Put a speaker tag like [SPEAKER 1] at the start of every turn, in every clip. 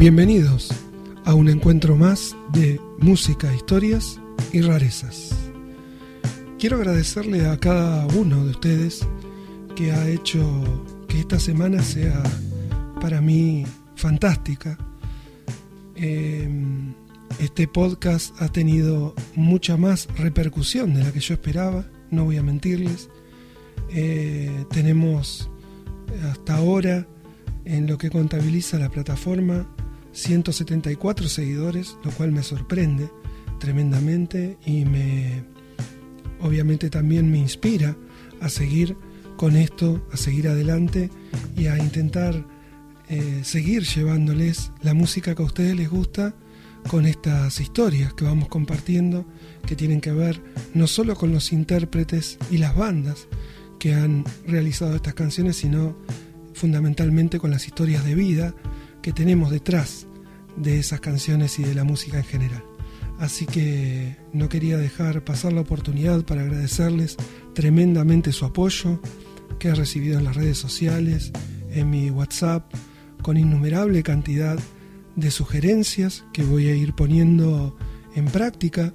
[SPEAKER 1] Bienvenidos a un encuentro más de música, historias y rarezas. Quiero agradecerle a cada uno de ustedes que ha hecho que esta semana sea para mí fantástica. Em, este podcast ha tenido mucha más repercusión de la que yo esperaba, no voy a mentirles. Eh, tenemos hasta ahora en lo que contabiliza la plataforma 174 seguidores, lo cual me sorprende tremendamente y me obviamente también me inspira a seguir con esto, a seguir adelante y a intentar eh, seguir llevándoles la música que a ustedes les gusta con estas historias que vamos compartiendo que tienen que ver no solo con los intérpretes y las bandas que han realizado estas canciones, sino fundamentalmente con las historias de vida que tenemos detrás de esas canciones y de la música en general. Así que no quería dejar pasar la oportunidad para agradecerles tremendamente su apoyo que he recibido en las redes sociales, en mi WhatsApp, con innumerable cantidad de sugerencias que voy a ir poniendo en práctica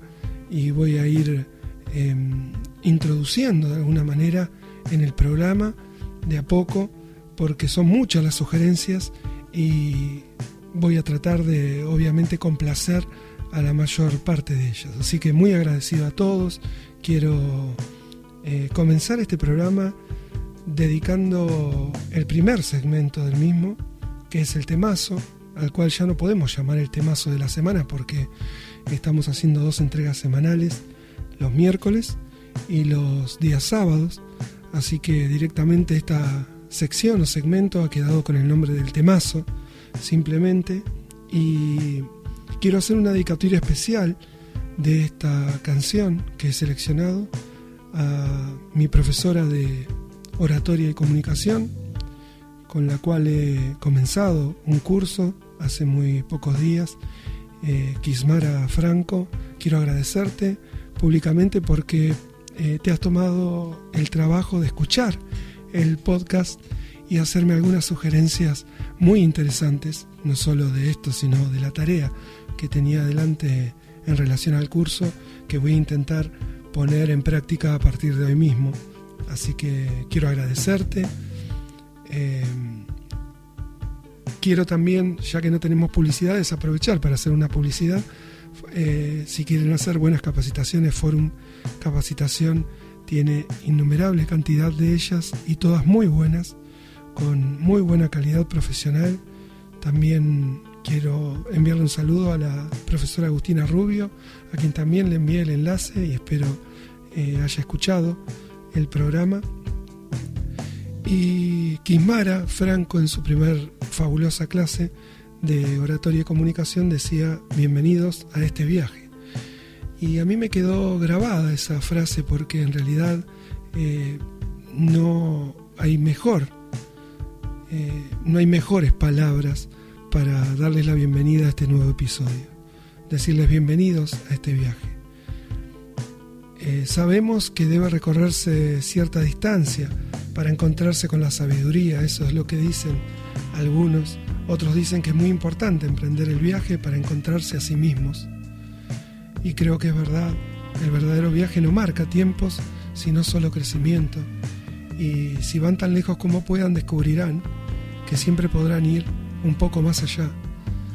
[SPEAKER 1] y voy a ir em, introduciendo de alguna manera en el programa de a poco, porque son muchas las sugerencias y voy a tratar de obviamente complacer a la mayor parte de ellas. Así que muy agradecido a todos. Quiero eh, comenzar este programa dedicando el primer segmento del mismo, que es el temazo, al cual ya no podemos llamar el temazo de la semana porque estamos haciendo dos entregas semanales, los miércoles y los días sábados. Así que directamente esta sección o segmento ha quedado con el nombre del temazo simplemente. Y quiero hacer una dedicatoria especial de esta canción que he seleccionado a mi profesora de oratoria y comunicación, con la cual he comenzado un curso hace muy pocos días. Eh, Kismara Franco, quiero agradecerte públicamente porque eh, te has tomado el trabajo de escuchar el podcast y hacerme algunas sugerencias muy interesantes, no solo de esto, sino de la tarea que tenía adelante en relación al curso, que voy a intentar poner en práctica a partir de hoy mismo. Así que quiero agradecerte. Eh, quiero también, ya que no tenemos publicidades, aprovechar para hacer una publicidad. Eh, si quieren hacer buenas capacitaciones, Forum Capacitación tiene innumerable cantidad de ellas y todas muy buenas con muy buena calidad profesional. También quiero enviarle un saludo a la profesora Agustina Rubio, a quien también le envié el enlace y espero eh, haya escuchado el programa. Y Kismara Franco en su primer fabulosa clase de oratoria y comunicación decía, bienvenidos a este viaje. Y a mí me quedó grabada esa frase porque en realidad eh, no hay mejor eh, no hay mejores palabras para darles la bienvenida a este nuevo episodio. Decirles bienvenidos a este viaje. Eh, sabemos que debe recorrerse cierta distancia para encontrarse con la sabiduría, eso es lo que dicen algunos. Otros dicen que es muy importante emprender el viaje para encontrarse a sí mismos. Y creo que es verdad, el verdadero viaje no marca tiempos, sino solo crecimiento. Y si van tan lejos como puedan, descubrirán que siempre podrán ir un poco más allá.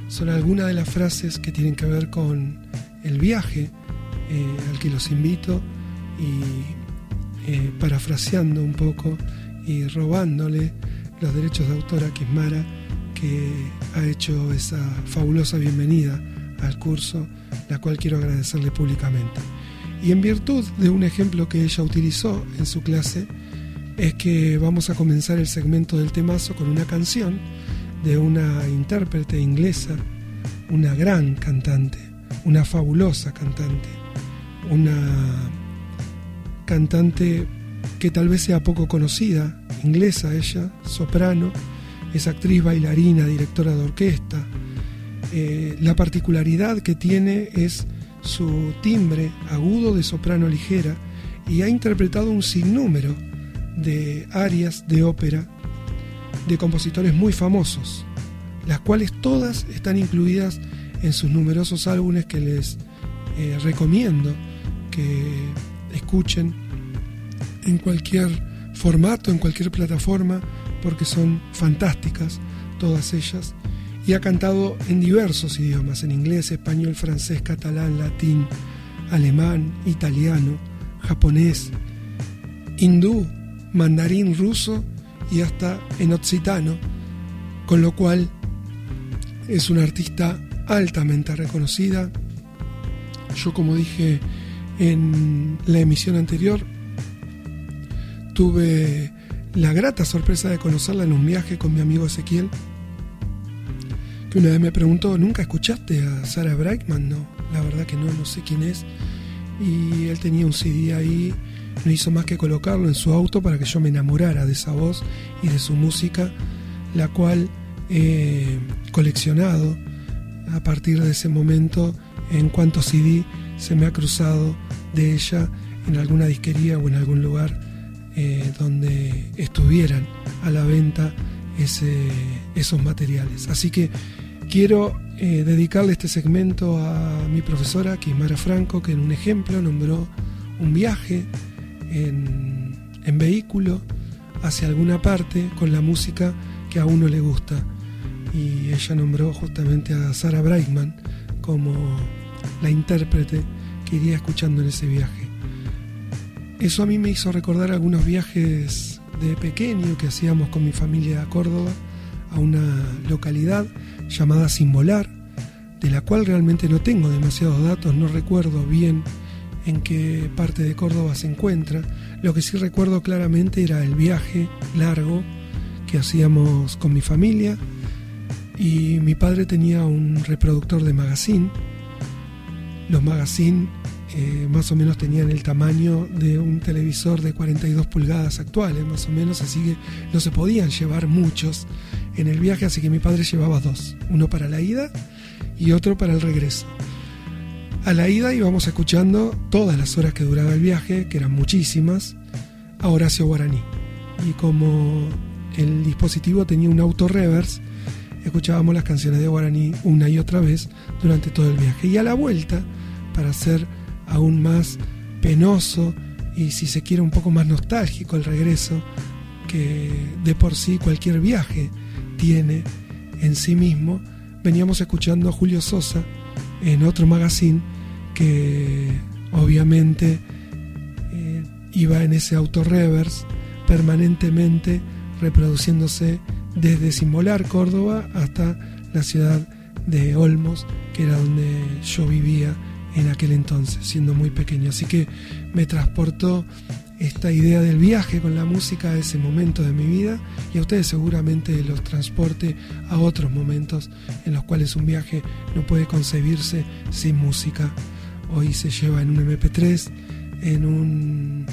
[SPEAKER 1] Son algunas de las frases que tienen que ver con el viaje eh, al que los invito y eh, parafraseando un poco y robándole los derechos de autor a Kismara que ha hecho esa fabulosa bienvenida al curso, la cual quiero agradecerle públicamente. Y en virtud de un ejemplo que ella utilizó en su clase, es que vamos a comenzar el segmento del temazo con una canción de una intérprete inglesa, una gran cantante, una fabulosa cantante, una cantante que tal vez sea poco conocida, inglesa ella, soprano, es actriz, bailarina, directora de orquesta. Eh, la particularidad que tiene es su timbre agudo de soprano ligera y ha interpretado un sinnúmero de arias de ópera de compositores muy famosos. las cuales todas están incluidas en sus numerosos álbumes que les eh, recomiendo que escuchen en cualquier formato, en cualquier plataforma, porque son fantásticas todas ellas. Y ha cantado en diversos idiomas, en inglés, español, francés, catalán, latín, alemán, italiano, japonés, hindú, mandarín, ruso y hasta en occitano, con lo cual es una artista altamente reconocida. Yo como dije en la emisión anterior, tuve la grata sorpresa de conocerla en un viaje con mi amigo Ezequiel, que una vez me preguntó, ¿nunca escuchaste a Sarah Brightman? No, la verdad que no, no sé quién es. Y él tenía un CD ahí, no hizo más que colocarlo en su auto para que yo me enamorara de esa voz y de su música, la cual he coleccionado a partir de ese momento en cuanto CD se me ha cruzado de ella en alguna disquería o en algún lugar eh, donde estuvieran a la venta esos materiales. Así que quiero eh, dedicarle este segmento a mi profesora Kismara Franco, que en un ejemplo nombró un viaje en, vehículo hacia alguna parte con la música que a uno le gusta. Y ella nombró justamente a Sarah Brightman como la intérprete que iría escuchando en ese viaje. Eso a mí me hizo recordar algunos viajes de pequeño que hacíamos con mi familia a Córdoba, a una localidad llamada Simbolar, de la cual realmente no tengo demasiados datos, no recuerdo bien en qué parte de Córdoba se encuentra. Lo que sí recuerdo claramente era el viaje largo que hacíamos con mi familia y mi padre tenía un reproductor de magazine. Los magazines eh, más o menos tenían el tamaño de un televisor de 42 pulgadas actuales, más o menos, así que no se podían llevar muchos en el viaje, así que mi padre llevaba dos, uno para la ida y otro para el regreso. A la ida íbamos escuchando todas las horas que duraba el viaje, que eran muchísimas, a Horacio Guaraní. Y como el dispositivo tenía un auto reverse, escuchábamos las canciones de Guaraní una y otra vez durante todo el viaje. Y a la vuelta, para hacer aún más penoso y si se quiere un poco más nostálgico el regreso que de por sí cualquier viaje tiene en sí mismo, veníamos escuchando a Julio Sosa en otro magazine que obviamente eh, iba en ese auto reverse permanentemente reproduciéndose desde Simbolar, Córdoba, hasta la ciudad de Olmos, que era donde yo vivía en aquel entonces, siendo muy pequeño. Así que me transportó esta idea del viaje con la música a ese momento de mi vida y a ustedes seguramente los transporte a otros momentos en los cuales un viaje no puede concebirse sin música. Hoy se lleva en un MP3, en un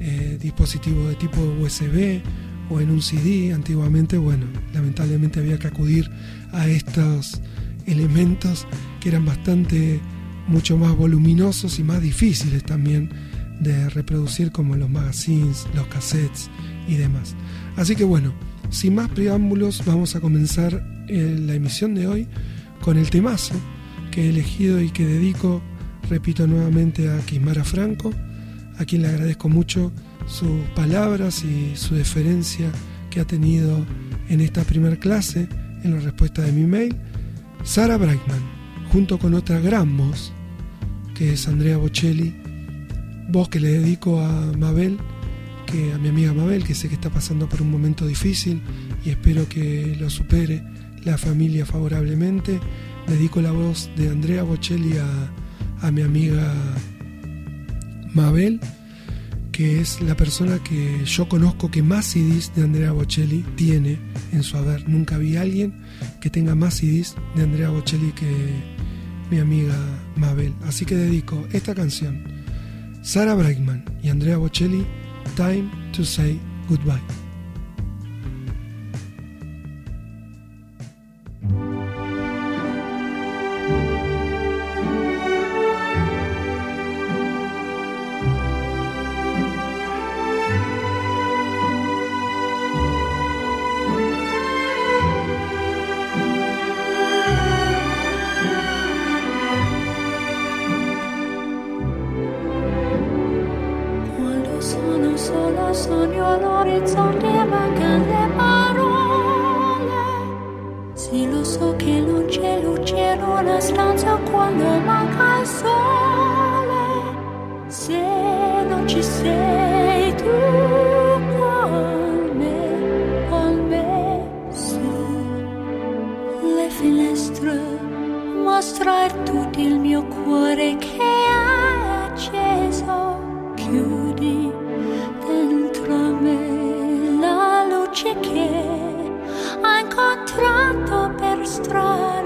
[SPEAKER 1] eh, dispositivo de tipo USB o en un CD. Antiguamente, bueno, lamentablemente había que acudir a estos elementos que eran bastante mucho más voluminosos y más difíciles también de reproducir como los magazines, los cassettes y demás. Así que bueno, sin más preámbulos vamos a comenzar eh, la emisión de hoy con el temazo que he elegido y que dedico, repito nuevamente, a Quimara Franco, a quien le agradezco mucho sus palabras y su deferencia que ha tenido en esta primera clase, en la respuesta de mi mail, Sara Brightman, junto con otra gran voz, que es Andrea Bocelli, voz que le dedico a Mabel, que a mi amiga Mabel, que sé que está pasando por un momento difícil y espero que lo supere la familia favorablemente. Dedico la voz de Andrea Bocelli a, a mi amiga Mabel, que es la persona que yo conozco que más CDs de Andrea Bocelli tiene en su haber. Nunca vi a alguien que tenga más CDs de Andrea Bocelli que mi amiga Mabel. Así que dedico esta canción, Sara Brightman y Andrea Bocelli, Time to Say Goodbye.
[SPEAKER 2] Il mio cuore che è acceso, chiudi dentro me la luce che ha incontrato per strada.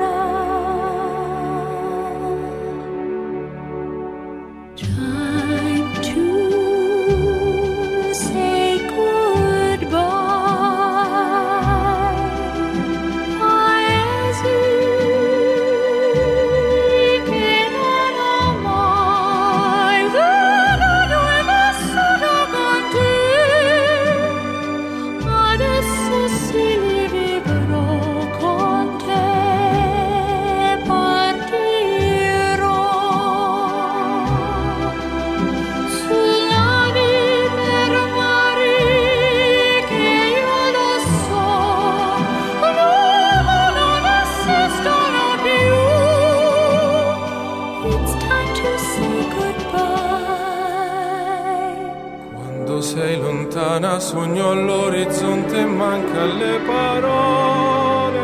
[SPEAKER 3] Sogno all'orizzonte manca le parole.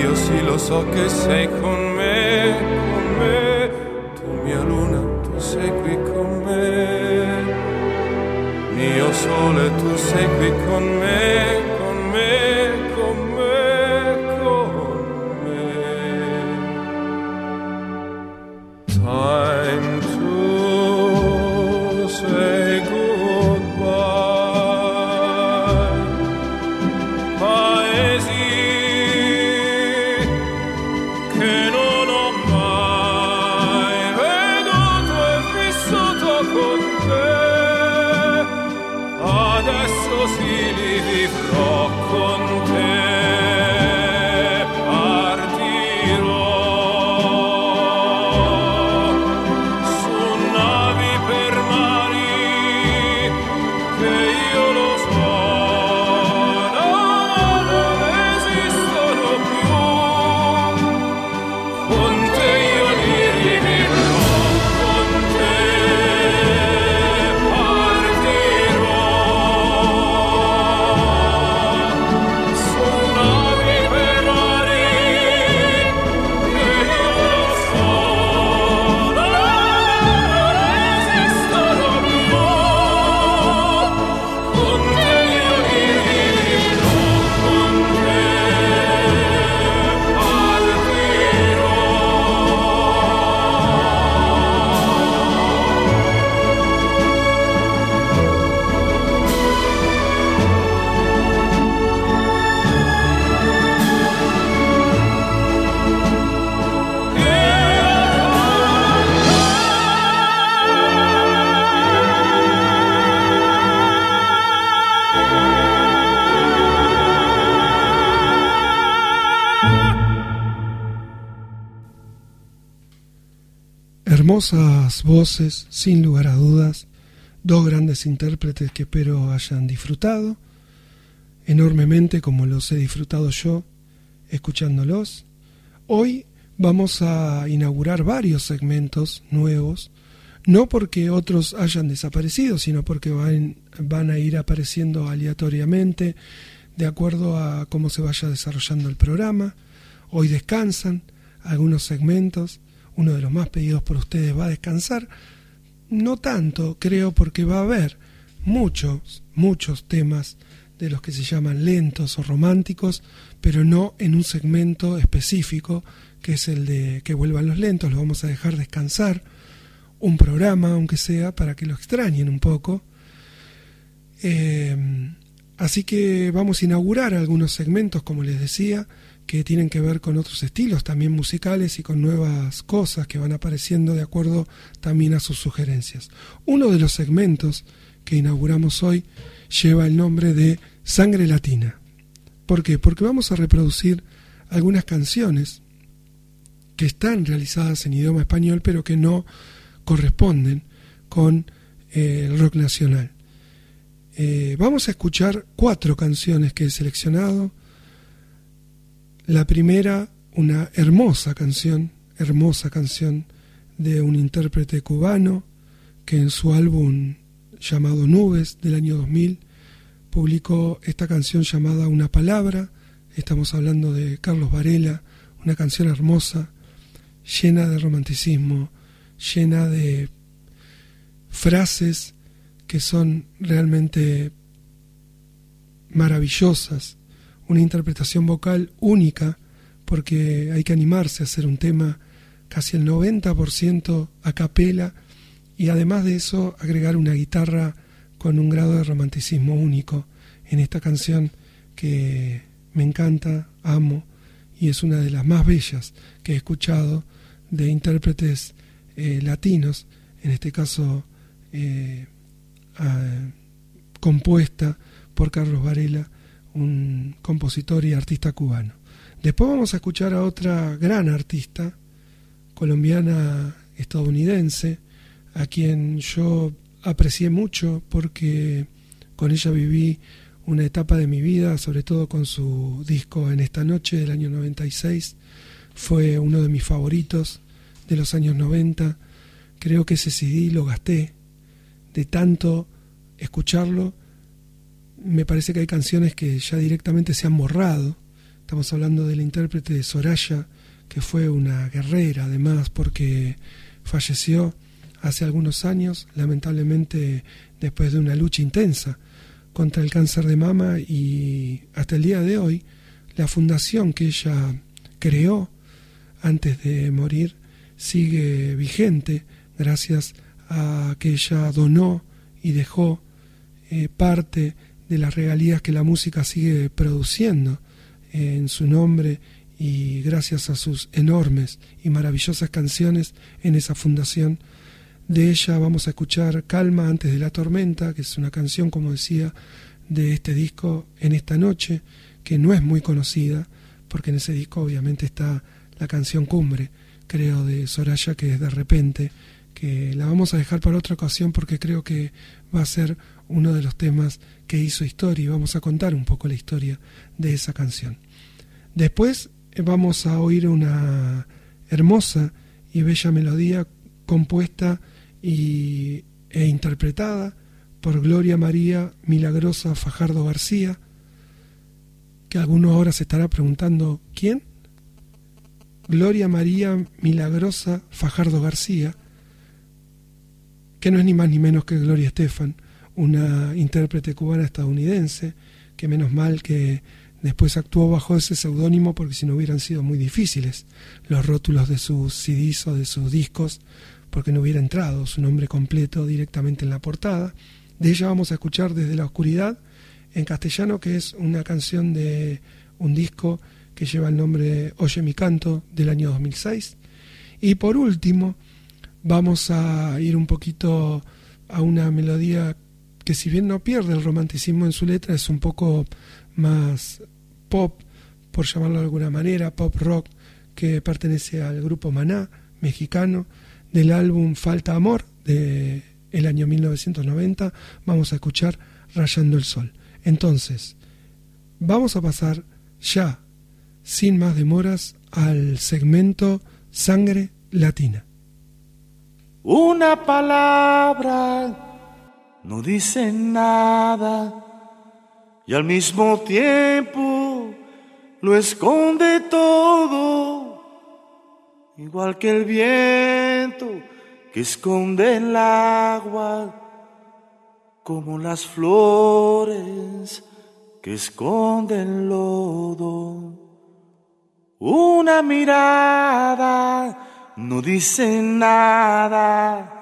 [SPEAKER 3] Io sì lo so che sei con me, con me. Tu mia luna, tu sei qui con me. Mio sole, tu sei qui con me,
[SPEAKER 1] Voces, sin lugar a dudas, dos grandes intérpretes que espero hayan disfrutado enormemente como los he disfrutado yo escuchándolos. Hoy vamos a inaugurar varios segmentos nuevos, no porque otros hayan desaparecido, sino porque van, van a ir apareciendo aleatoriamente de acuerdo a cómo se vaya desarrollando el programa. Hoy descansan algunos segmentos, uno de los más pedidos por ustedes va a descansar, no tanto creo porque va a haber muchos, muchos temas de los que se llaman lentos o románticos, pero no en un segmento específico que es el de que vuelvan los lentos, lo vamos a dejar descansar un programa, aunque sea, para que lo extrañen un poco. Eh, así que vamos a inaugurar algunos segmentos, como les decía, que tienen que ver con otros estilos también musicales y con nuevas cosas que van apareciendo de acuerdo también a sus sugerencias. Uno de los segmentos que inauguramos hoy lleva el nombre de Sangre Latina. ¿Por qué? Porque vamos a reproducir algunas canciones que están realizadas en idioma español pero que no corresponden con eh, el rock nacional. Eh, vamos a escuchar cuatro canciones que he seleccionado. La primera una hermosa canción, hermosa canción de un intérprete cubano que en su álbum llamado Nubes del año 2000 publicó esta canción llamada Una Palabra. Estamos hablando de Carlos Varela, una canción hermosa, llena de romanticismo, llena de frases que son realmente maravillosas, una interpretación vocal única, porque hay que animarse a hacer un tema casi el 90% a capela y además de eso agregar una guitarra con un grado de romanticismo único en esta canción que me encanta, amo y es una de las más bellas que he escuchado de intérpretes eh, latinos, en este caso eh, compuesta por Carlos Varela, un compositor y artista cubano. Después vamos a escuchar a otra gran artista, colombiana estadounidense, a quien yo aprecié mucho porque con ella viví una etapa de mi vida, sobre todo con su disco En esta noche del año 96. Fue uno de mis favoritos de los años 90. Creo que ese CD lo gasté de tanto escucharlo. Me parece que hay canciones que ya directamente se han borrado. Estamos hablando del intérprete de Soraya, que fue una guerrera además porque falleció hace algunos años, lamentablemente después de una lucha intensa contra el cáncer de mama y hasta el día de hoy la fundación que ella creó antes de morir sigue vigente gracias a que ella donó y dejó eh, parte de las regalías que la música sigue produciendo eh, en su nombre y gracias a sus enormes y maravillosas canciones en esa fundación. De ella vamos a escuchar Calma antes de la tormenta, que es una canción, como decía, de este disco en esta noche, que no es muy conocida, porque en ese disco obviamente está la canción cumbre, creo, de Soraya, que es de repente, que la vamos a dejar para otra ocasión porque creo que va a ser uno de los temas que hizo historia y vamos a contar un poco la historia de esa canción. Después eh, vamos a oír una hermosa y bella melodía compuesta y, e interpretada por Gloria María Milagrosa Fajardo García, que algunos ahora se estará preguntando ¿quién? Gloria María Milagrosa Fajardo García, que no es ni más ni menos que Gloria Estefan, una intérprete cubana estadounidense, que menos mal que después actuó bajo ese seudónimo porque si no hubieran sido muy difíciles los rótulos de sus CDs o de sus discos, porque no hubiera entrado su nombre completo directamente en la portada. De ella vamos a escuchar Desde la Oscuridad en castellano, que es una canción de un disco que lleva el nombre Oye mi canto del año 2006. Y por último, vamos a ir un poquito a una melodía que si bien no pierde el romanticismo en su letra, es un poco más pop, por llamarlo de alguna manera, pop rock, que pertenece al grupo Maná, mexicano, del álbum Falta Amor, de el año 1990, vamos a escuchar Rayando el Sol. Entonces, vamos a pasar ya, sin más demoras, al segmento Sangre Latina.
[SPEAKER 4] Una palabra no dice nada. Y al mismo tiempo lo esconde todo, igual que el viento que esconde el agua, como las flores que esconden lodo. Una mirada no dice nada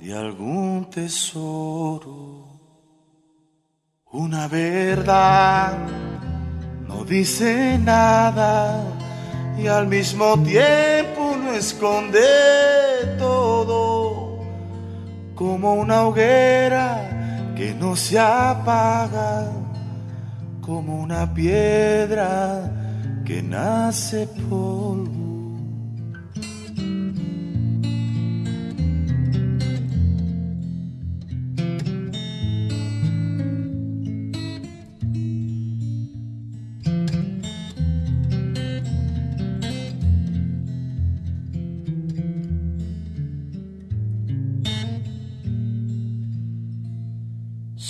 [SPEAKER 4] de algún tesoro. Una verdad no dice nada
[SPEAKER 5] y al mismo tiempo no esconde todo, como una hoguera que no se apaga, como una piedra que nace polvo.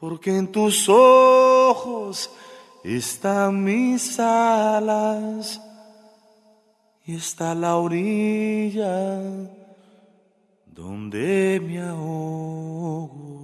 [SPEAKER 5] porque en tus ojos están mis alas y está la orilla donde me ahogo.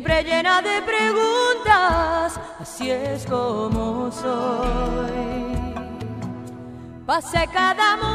[SPEAKER 6] siempre llena de
[SPEAKER 7] preguntas, así es como soy. Pasé cada momento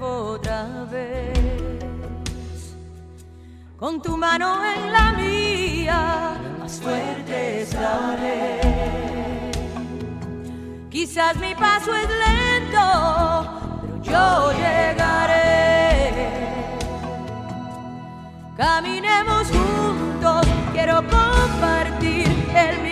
[SPEAKER 7] otra vez. Con tu mano en la mía, más fuerte estaré. Quizás mi paso es lento, pero yo llegaré. Caminemos juntos, quiero compartir el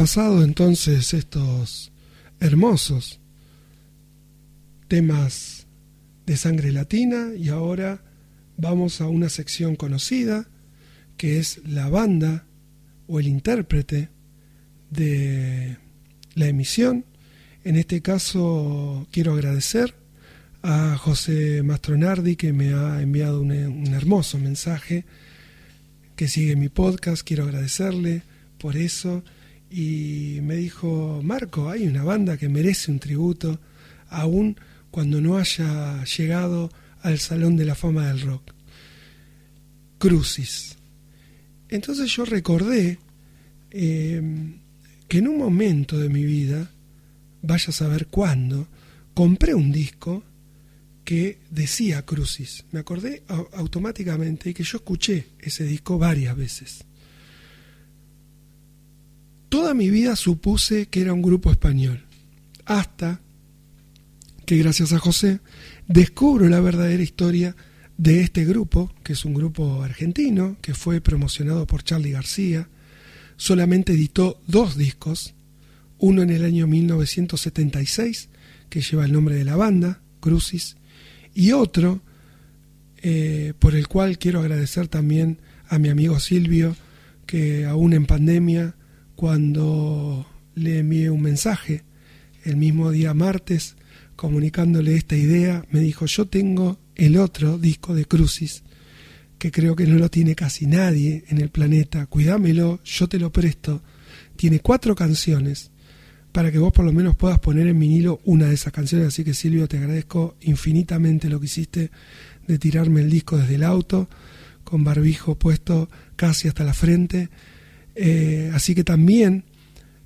[SPEAKER 1] pasado entonces estos hermosos temas de sangre latina y ahora vamos a una sección conocida que es la banda o el intérprete de la emisión. En este caso quiero agradecer a José Mastronardi que me ha enviado un, un hermoso mensaje que sigue mi podcast. Quiero agradecerle por eso. Y me dijo, Marco, hay una banda que merece un tributo, aún cuando no haya llegado al Salón de la Fama del Rock. Crucis. Entonces yo recordé eh, que en un momento de mi vida, vaya a saber cuándo, compré un disco que decía Crucis. Me acordé au- automáticamente que yo escuché ese disco varias veces. Toda mi vida supuse que era un grupo español, hasta que gracias a José descubro la verdadera historia de este grupo, que es un grupo argentino, que fue promocionado por Charlie García, solamente editó dos discos, uno en el año 1976, que lleva el nombre de la banda, Crucis, y otro eh, por el cual quiero agradecer también a mi amigo Silvio, que aún en pandemia, cuando le envié un mensaje el mismo día martes, comunicándole esta idea, me dijo, yo tengo el otro disco de Crucis, que creo que no lo tiene casi nadie en el planeta, cuídamelo, yo te lo presto, tiene cuatro canciones, para que vos por lo menos puedas poner en vinilo una de esas canciones, así que Silvio te agradezco infinitamente lo que hiciste de tirarme el disco desde el auto, con barbijo puesto casi hasta la frente, eh, así que también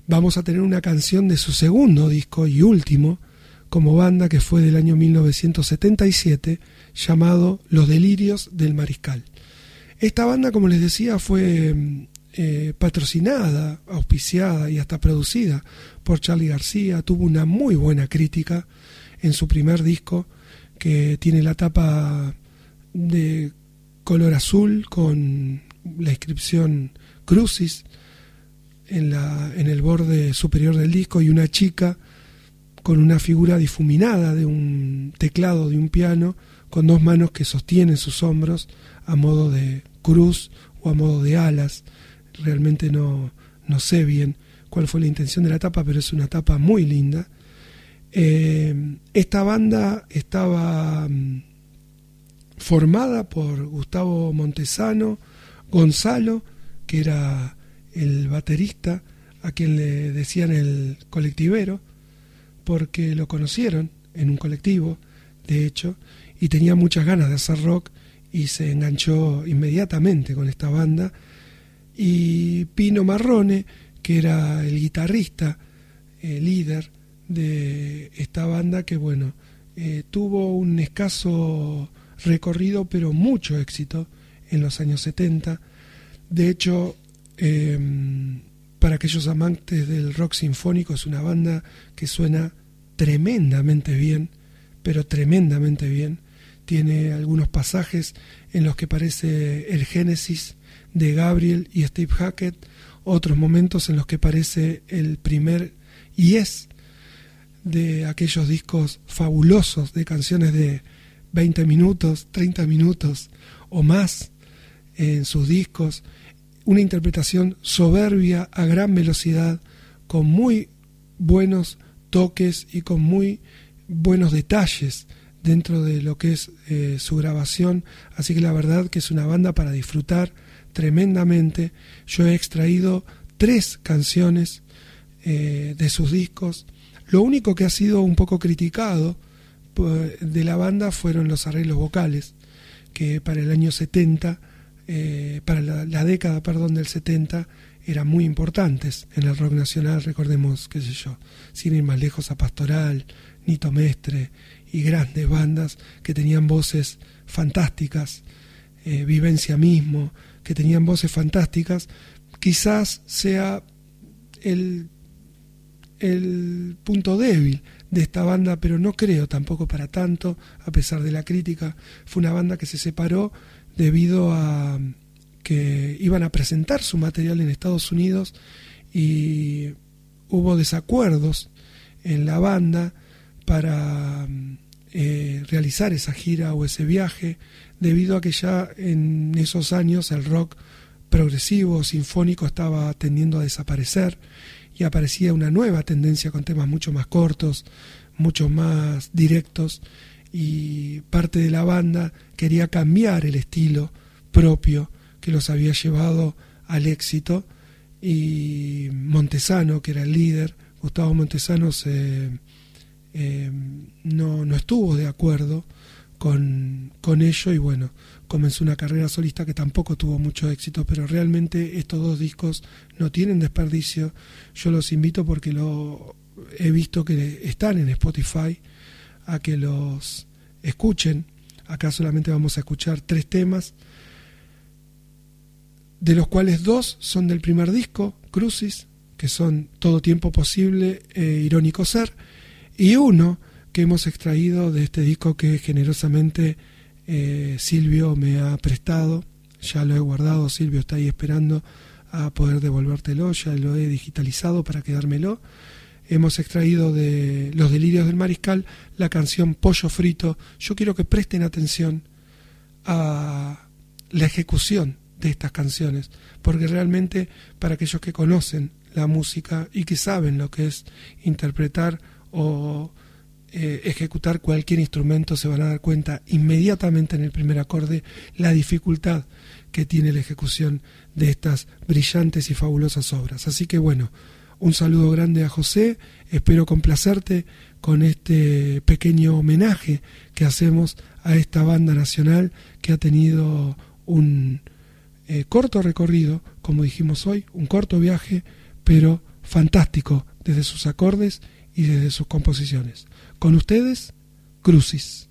[SPEAKER 1] vamos a tener una canción de su segundo disco y último como banda que fue del año 1977 llamado Los Delirios del Mariscal. Esta banda, como les decía, fue eh, patrocinada, auspiciada y hasta producida por Charlie García. Tuvo una muy buena crítica en su primer disco que tiene la tapa de color azul con la inscripción Crucis en, la, en el borde superior del disco y una chica con una figura difuminada de un teclado de un piano con dos manos que sostienen sus hombros a modo de cruz o a modo de alas. Realmente no, no sé bien cuál fue la intención de la tapa, pero es una tapa muy linda. Eh, esta banda estaba mm, formada por Gustavo Montesano, Gonzalo, que era el baterista, a quien le decían el colectivero, porque lo conocieron en un colectivo, de hecho, y tenía muchas ganas de hacer rock y se enganchó inmediatamente con esta banda. Y Pino Marrone, que era el guitarrista, el líder de esta banda, que bueno, eh, tuvo un escaso recorrido, pero mucho éxito en los años 70. De hecho, eh, para aquellos amantes del rock sinfónico es una banda que suena tremendamente bien, pero tremendamente bien. Tiene algunos pasajes en los que parece el Génesis de Gabriel y Steve Hackett, otros momentos en los que parece el primer Yes de aquellos discos fabulosos de canciones de 20 minutos, 30 minutos o más en sus discos. Una interpretación soberbia a gran velocidad, con muy buenos toques y con muy buenos detalles dentro de lo que es eh, su grabación. Así que la verdad que es una banda para disfrutar tremendamente. Yo he extraído tres canciones eh, de sus discos. Lo único que ha sido un poco criticado pues, de la banda fueron los arreglos vocales, que para el año 70, eh, para la, década, perdón, del 70, eran muy importantes en el rock nacional, recordemos, qué sé yo, sin ir más lejos a Pastoral, Nito Mestre y grandes bandas que tenían voces fantásticas, eh, Vivencia mismo, que tenían voces fantásticas, quizás sea el, el punto débil de esta banda, pero no creo tampoco para tanto, a pesar de la crítica. Fue una banda que se separó debido a que iban a presentar su material en Estados Unidos y hubo desacuerdos en la banda para eh, realizar esa gira o ese viaje, debido a que ya en esos años el rock progresivo, sinfónico, estaba tendiendo a desaparecer y aparecía una nueva tendencia con temas mucho más cortos, mucho más directos y parte de la banda quería cambiar el estilo propio que los había llevado al éxito y Montesano, que era el líder, Gustavo Montesano se eh, no, no, estuvo de acuerdo con, con, ello y bueno, comenzó una carrera solista que tampoco tuvo mucho éxito, pero realmente estos dos discos no tienen desperdicio. Yo los invito porque lo he visto que están en Spotify a que los escuchen. Acá solamente vamos a escuchar tres temas, de los cuales dos son del primer disco, Crucis, que son Todo Tiempo Posible e Irónico Ser, y uno que hemos extraído de este disco que generosamente eh, Silvio me ha prestado, ya lo he guardado, Silvio está ahí esperando a poder devolvértelo, ya lo he digitalizado para quedármelo. Hemos extraído de Los Delirios del Mariscal la canción Pollo Frito. Yo quiero que presten atención a la ejecución de estas canciones, porque realmente para aquellos que conocen la música y que saben lo que es interpretar o eh, ejecutar cualquier instrumento se van a dar cuenta inmediatamente en el primer acorde la dificultad que tiene la ejecución de estas brillantes y fabulosas obras. Así que bueno, un saludo grande a José, espero complacerte con este pequeño homenaje que hacemos a esta banda nacional que ha tenido un eh, corto recorrido, como dijimos hoy, un corto viaje, pero fantástico desde sus acordes y desde sus composiciones. Con ustedes, Crucis.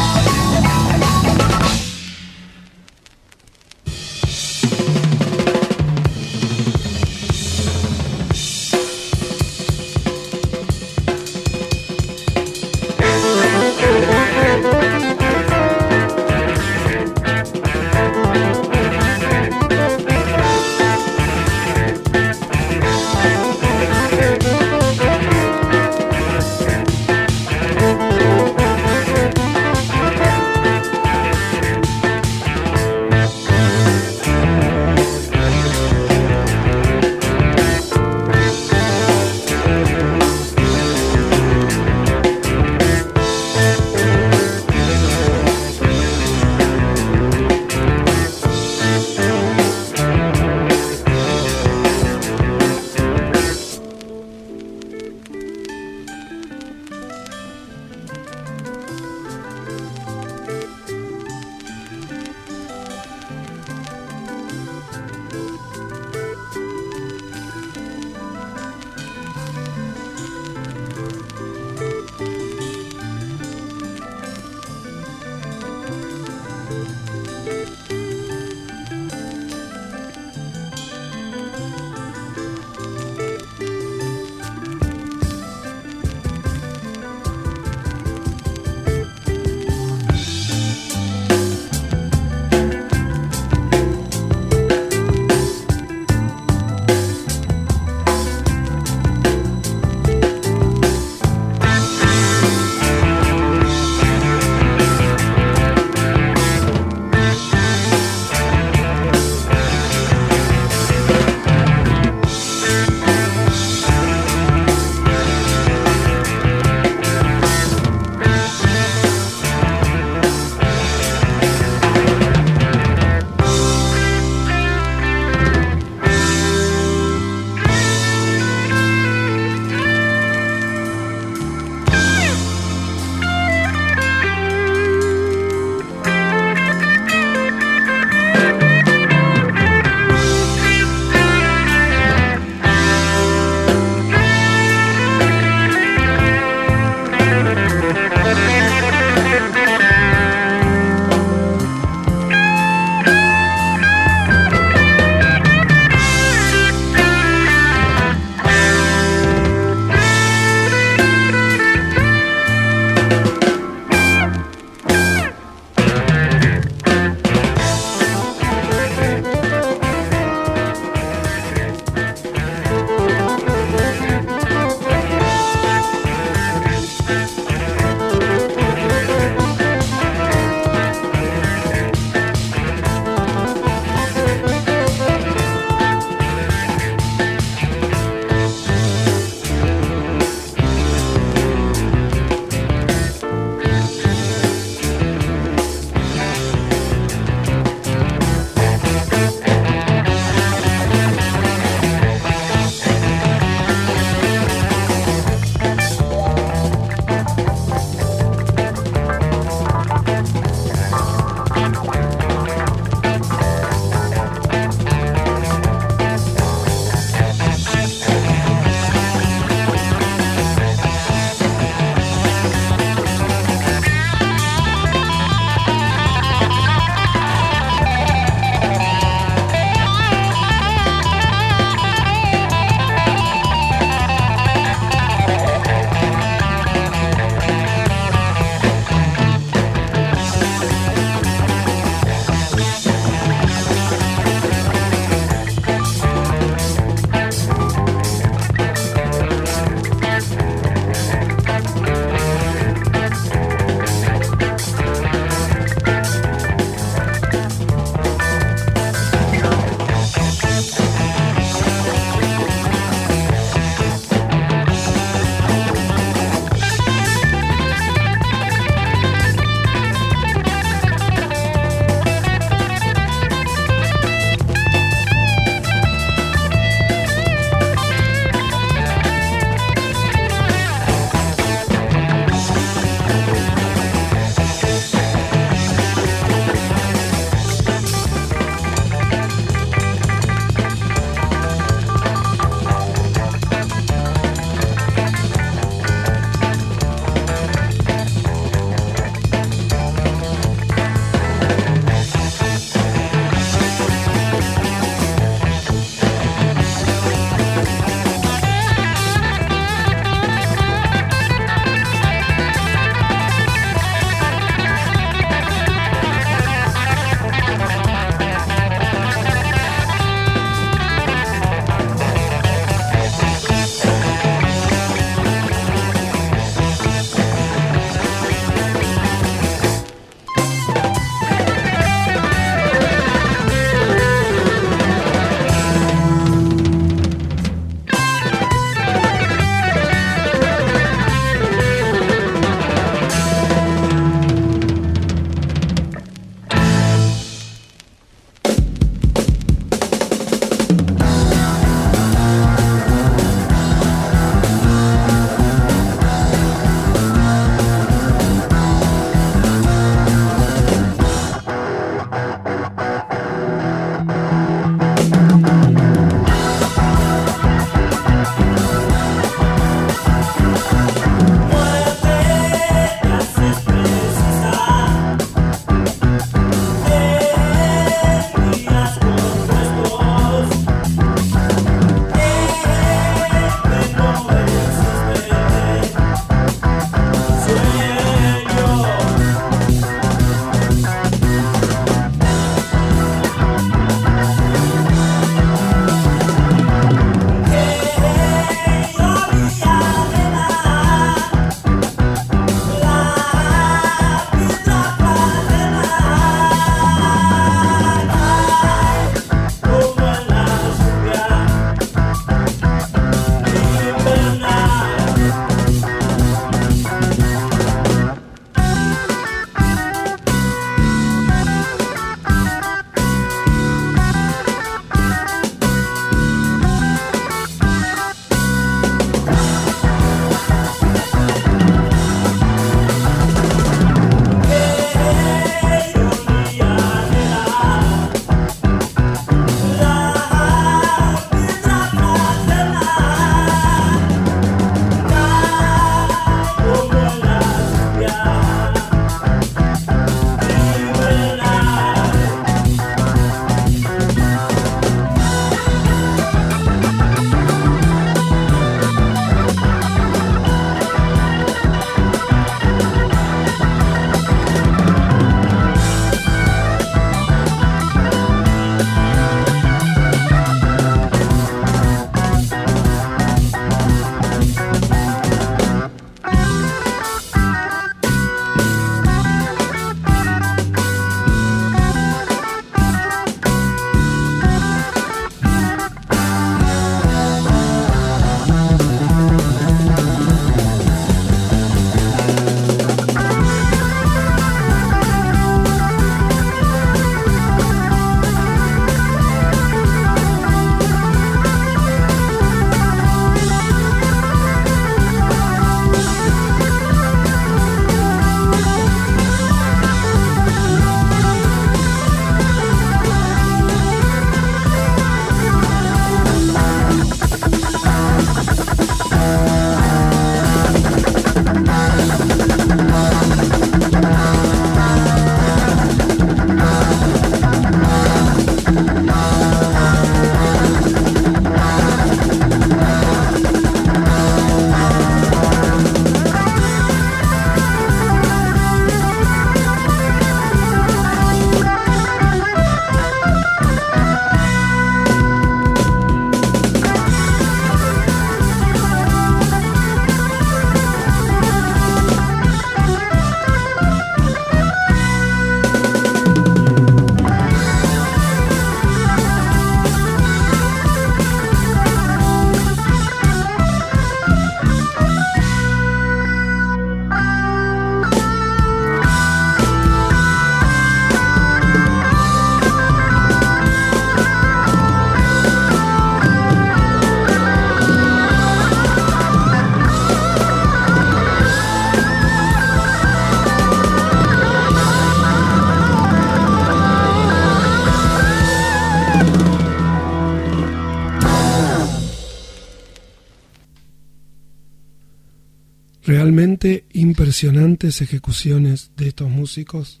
[SPEAKER 1] Ejecuciones de estos músicos.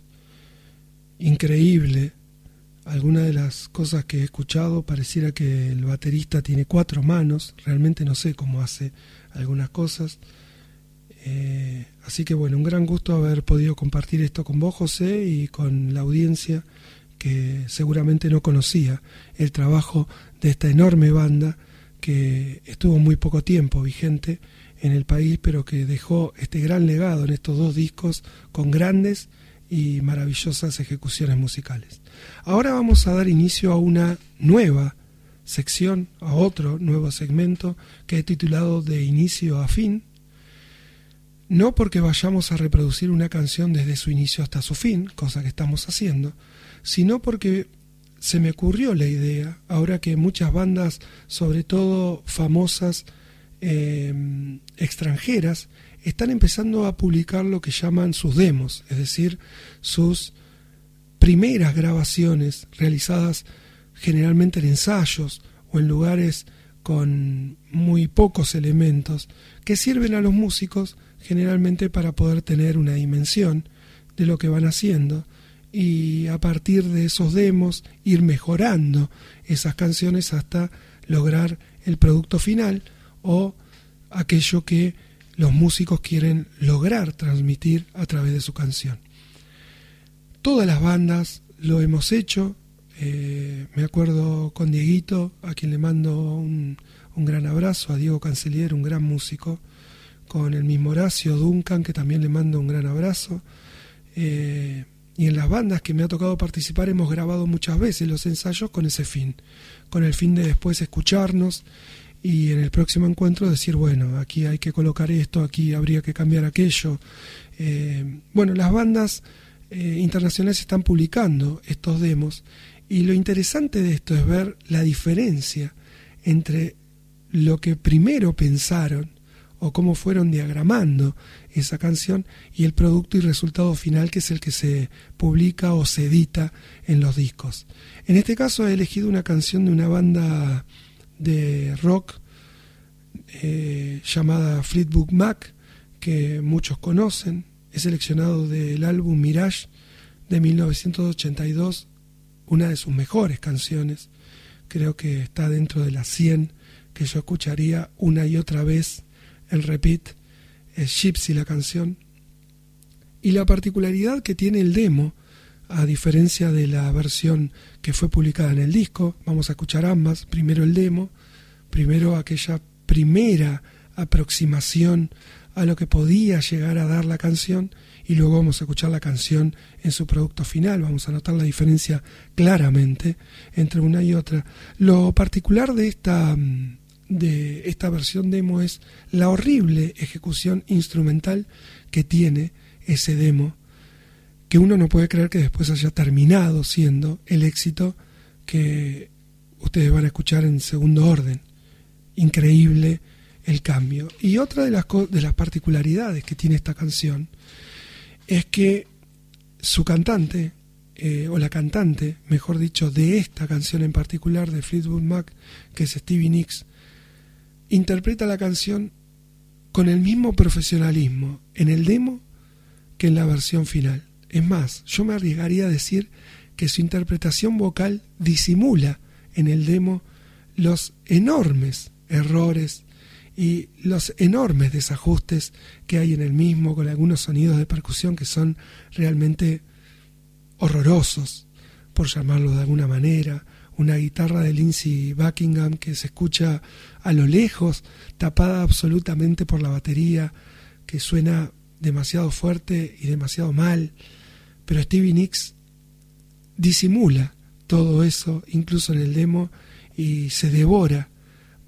[SPEAKER 1] Increíble. Algunas de las cosas que he escuchado pareciera que el baterista tiene cuatro manos. Realmente no sé cómo hace algunas cosas. Eh, así que bueno, un gran gusto haber podido compartir esto con vos, José, y con la audiencia que seguramente no conocía el trabajo de esta enorme banda que estuvo muy poco tiempo vigente en el país, pero que dejó este gran legado en estos dos discos con grandes y maravillosas ejecuciones musicales. Ahora vamos a dar inicio a una nueva sección, a otro nuevo segmento que he titulado De inicio a fin. No porque vayamos a reproducir una canción desde su inicio hasta su fin, cosa que estamos haciendo, sino porque se me ocurrió la idea, ahora que muchas bandas, sobre todo famosas eh, extranjeras, están empezando a publicar lo que llaman sus demos, es decir, sus primeras grabaciones realizadas generalmente en ensayos o en lugares con muy pocos elementos, que sirven a los músicos generalmente para poder tener una dimensión de lo que van haciendo y a partir de esos demos ir mejorando esas canciones hasta lograr el producto final o aquello que los músicos quieren lograr transmitir a través de su canción. Todas las bandas lo hemos hecho, eh, me acuerdo con Dieguito, a quien le mando un, un gran abrazo, a Diego Cancelier, un gran músico, con el mismo Horacio Duncan, que también le mando un gran abrazo. Eh, y en las bandas que me ha tocado participar hemos grabado muchas veces los ensayos con ese fin, con el fin de después escucharnos y en el próximo encuentro decir, bueno, aquí hay que colocar esto, aquí habría que cambiar aquello. Eh, bueno, las bandas eh, internacionales están publicando estos demos y lo interesante de esto es ver la diferencia entre lo que primero pensaron o cómo fueron diagramando esa canción y el producto y resultado final que es el que se publica o se edita en los discos. En este caso he elegido una canción de una banda de rock eh, llamada Fleetwood Mac que muchos conocen. He seleccionado del álbum Mirage de 1982 una de sus mejores canciones. Creo que está dentro de las 100 que yo escucharía una y otra vez el repeat, es Gypsy la canción. Y la particularidad que tiene el demo, a diferencia de la versión que fue publicada en el disco, vamos a escuchar ambas, primero el demo, primero aquella primera aproximación a lo que podía llegar a dar la canción y luego vamos a escuchar la canción en su producto final, vamos a notar la diferencia claramente entre una y otra. Lo particular de esta de esta versión demo es la horrible ejecución instrumental que tiene ese demo, que uno no puede creer que después haya terminado siendo el éxito que ustedes van a escuchar en segundo orden. Increíble el cambio. Y otra de las, de las particularidades que tiene esta canción es que su cantante, eh, o la cantante, mejor dicho, de esta canción en particular de Fleetwood Mac, que es Stevie Nicks, interpreta la canción con el mismo profesionalismo en el demo que en la versión final. Es más, yo me arriesgaría a decir que su interpretación vocal disimula en el demo los enormes errores y los enormes desajustes que hay en el mismo, con algunos sonidos de percusión que son realmente horrorosos, por llamarlo de alguna manera, una guitarra de Lindsey Buckingham que se escucha a lo lejos, tapada absolutamente por la batería, que suena demasiado fuerte y demasiado mal, pero Stevie Nicks disimula todo eso, incluso en el demo, y se devora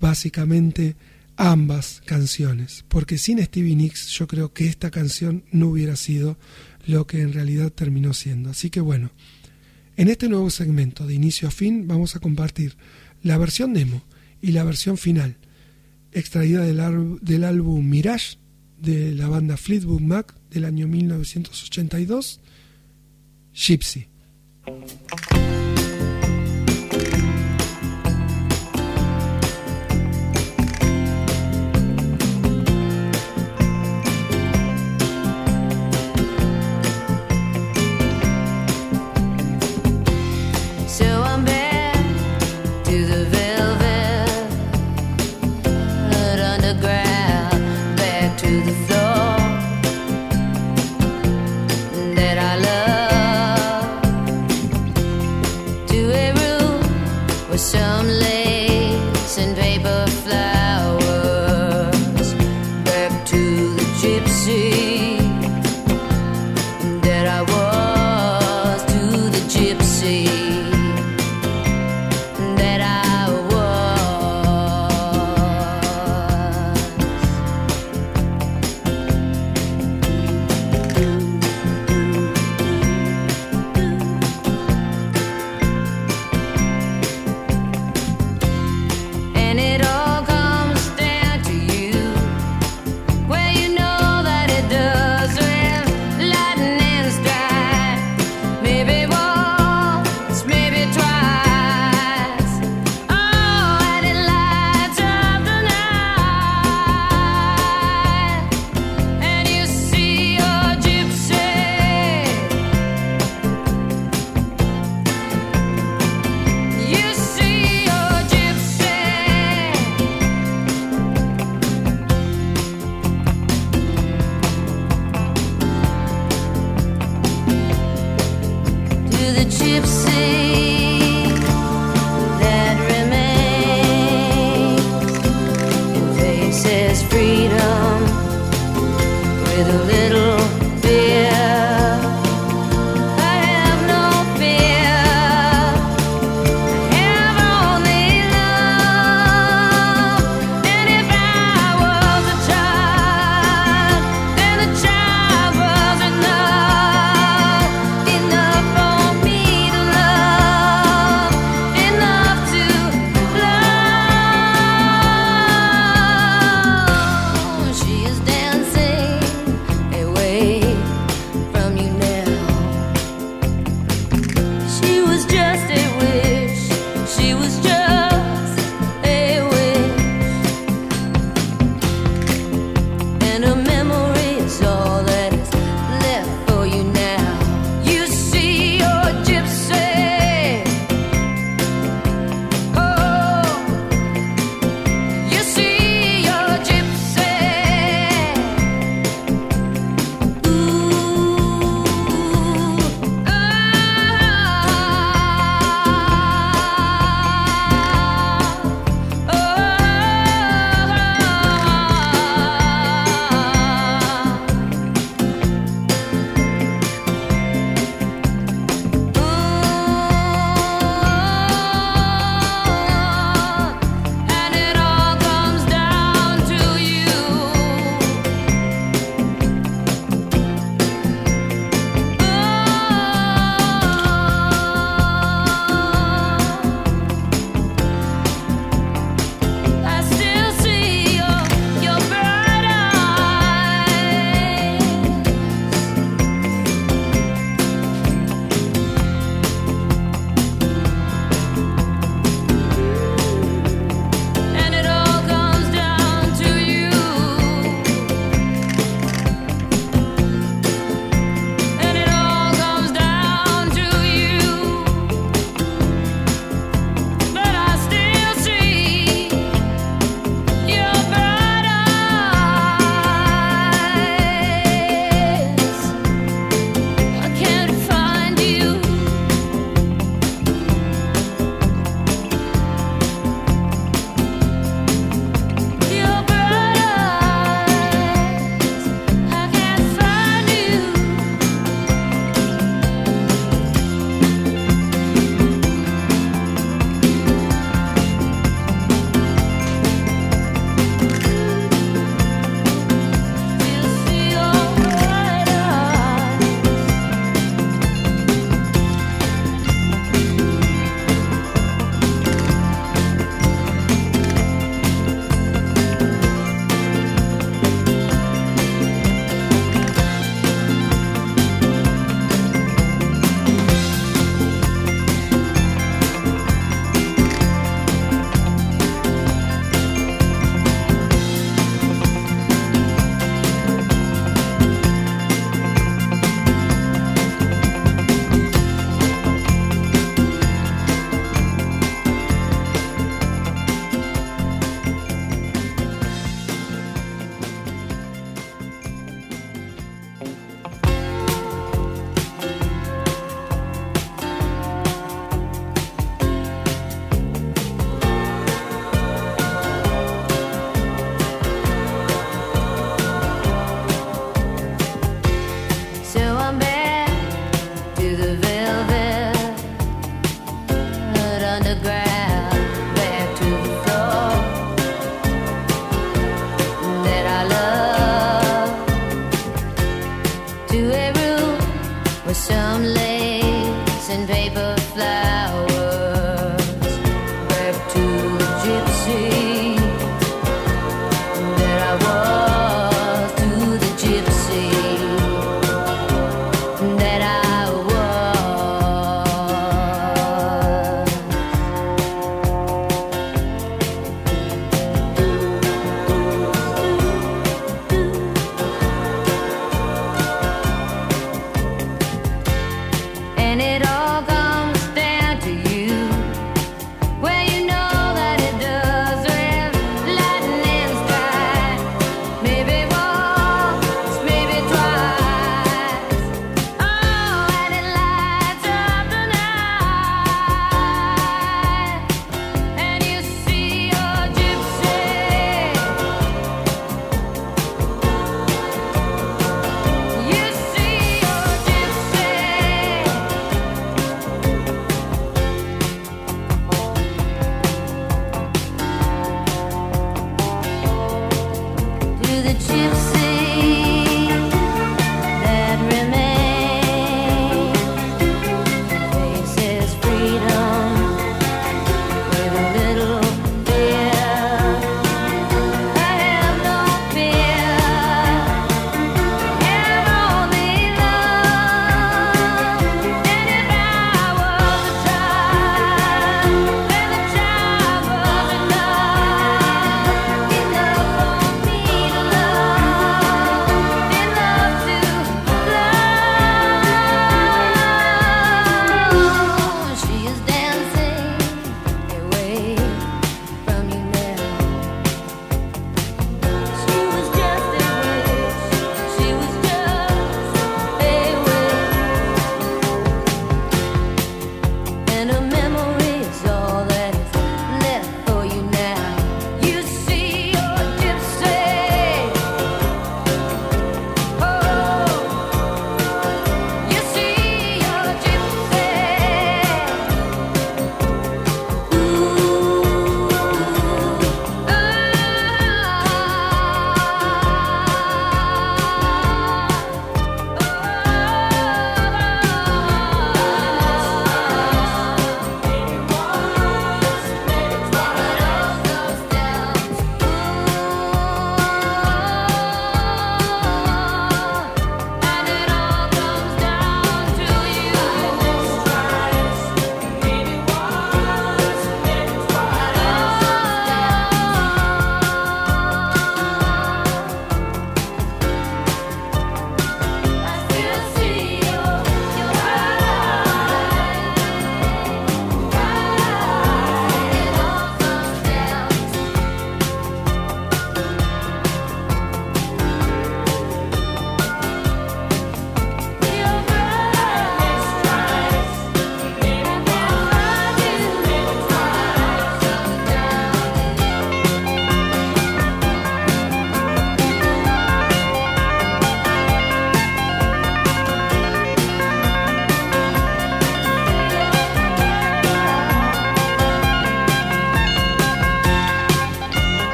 [SPEAKER 1] básicamente ambas canciones, porque sin Stevie Nicks yo creo que esta canción no hubiera sido lo que en realidad terminó siendo. Así que bueno, en este nuevo segmento de inicio a fin vamos a compartir la versión demo y la versión final, extraída del, del álbum Mirage de la banda Fleetwood Mac del año 1982, Gypsy.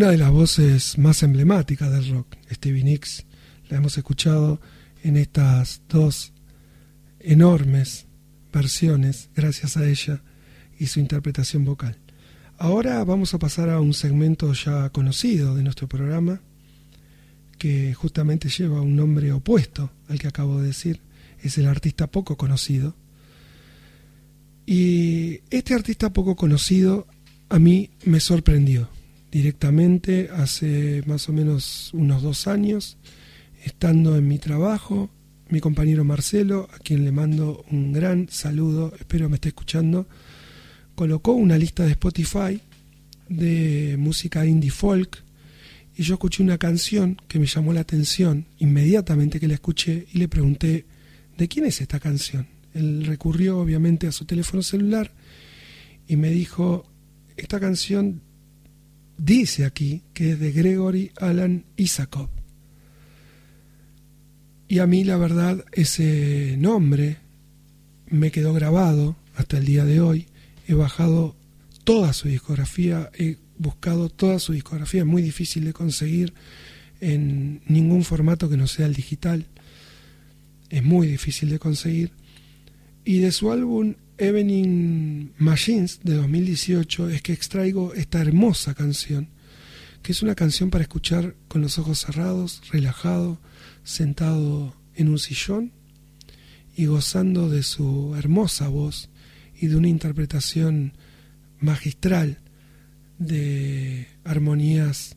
[SPEAKER 1] una de las voces más emblemáticas del rock, Stevie Nicks. La hemos escuchado en estas dos enormes versiones, gracias a ella y su interpretación vocal. Ahora vamos a pasar a un segmento ya conocido de nuestro programa, que justamente lleva un nombre opuesto al que acabo de decir. Es el artista poco conocido. Y este artista poco conocido a mí me sorprendió directamente hace más o menos unos dos años, estando en mi trabajo, mi compañero Marcelo, a quien le mando un gran saludo, espero me esté escuchando, colocó una lista de Spotify de música indie folk y yo escuché una canción que me llamó la atención inmediatamente que la escuché y le pregunté, ¿de quién es esta canción? Él recurrió obviamente a su teléfono celular y me dijo, esta canción dice aquí que es de Gregory Alan Isakov. Y a mí la verdad ese nombre me quedó grabado hasta el día de hoy. He bajado toda su discografía, he buscado toda su discografía, es muy difícil de conseguir en ningún formato que no sea el digital. Es muy difícil de conseguir. Y de su álbum Evening Machines de 2018 es que extraigo esta hermosa canción, que es una canción para escuchar con los ojos cerrados, relajado, sentado en un sillón y gozando de su hermosa voz y de una interpretación magistral de armonías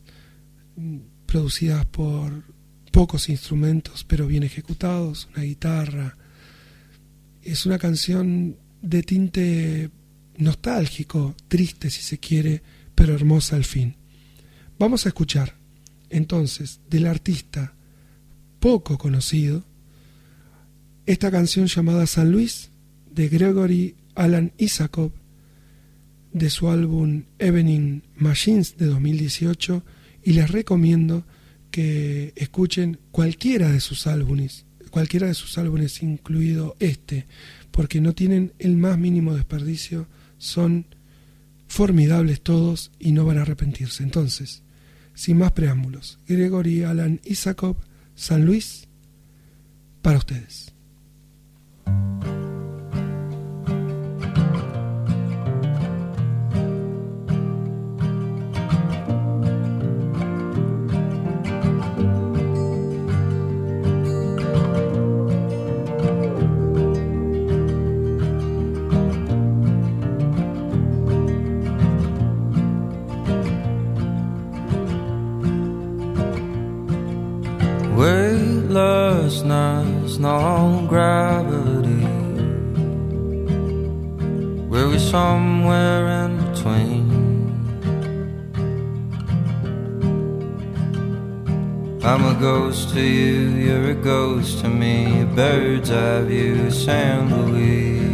[SPEAKER 1] mm, producidas por pocos instrumentos pero bien ejecutados, una guitarra. Es una canción de tinte nostálgico, triste si se quiere, pero hermosa al fin. Vamos a escuchar entonces del artista poco conocido esta canción llamada San Luis de Gregory Alan Isakov de su álbum Evening Machines de 2018 y les recomiendo que escuchen cualquiera de sus álbumes, cualquiera de sus álbumes incluido este, porque no tienen el más mínimo desperdicio, son formidables todos y no van a arrepentirse. Entonces, sin más preámbulos, Gregory Alan Isakov, San Luis, para ustedes.
[SPEAKER 8] Ghost to you, you're a ghost to me. A bird's eye view, San Luis.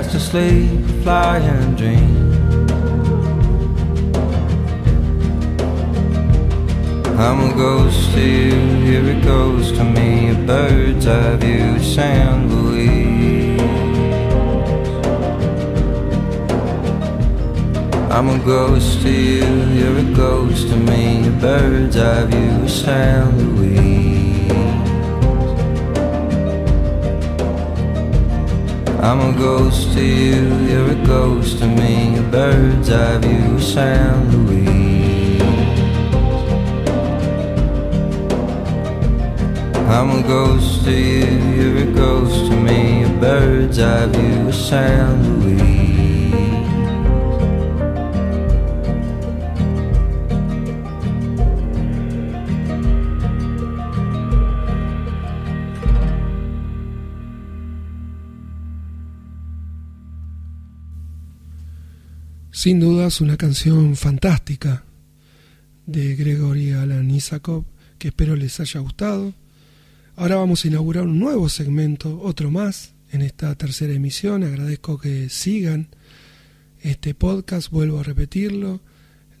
[SPEAKER 8] Fast asleep, flying dream. I'm a ghost to you, here it goes to me, a bird's eye view, San Luis. I'm a ghost to you, here it goes to me, a bird's eye view, San Luis. I'm a ghost to you, you're a ghost to me, a bird's eye view, San Luis. I'm a ghost to you, you're a ghost to me, a bird's eye view San Luis.
[SPEAKER 1] Sin dudas una canción fantástica de Gregory Alan Isakov que espero les haya gustado. Ahora vamos a inaugurar un nuevo segmento, otro más, en esta tercera emisión. Agradezco que sigan este podcast, vuelvo a repetirlo.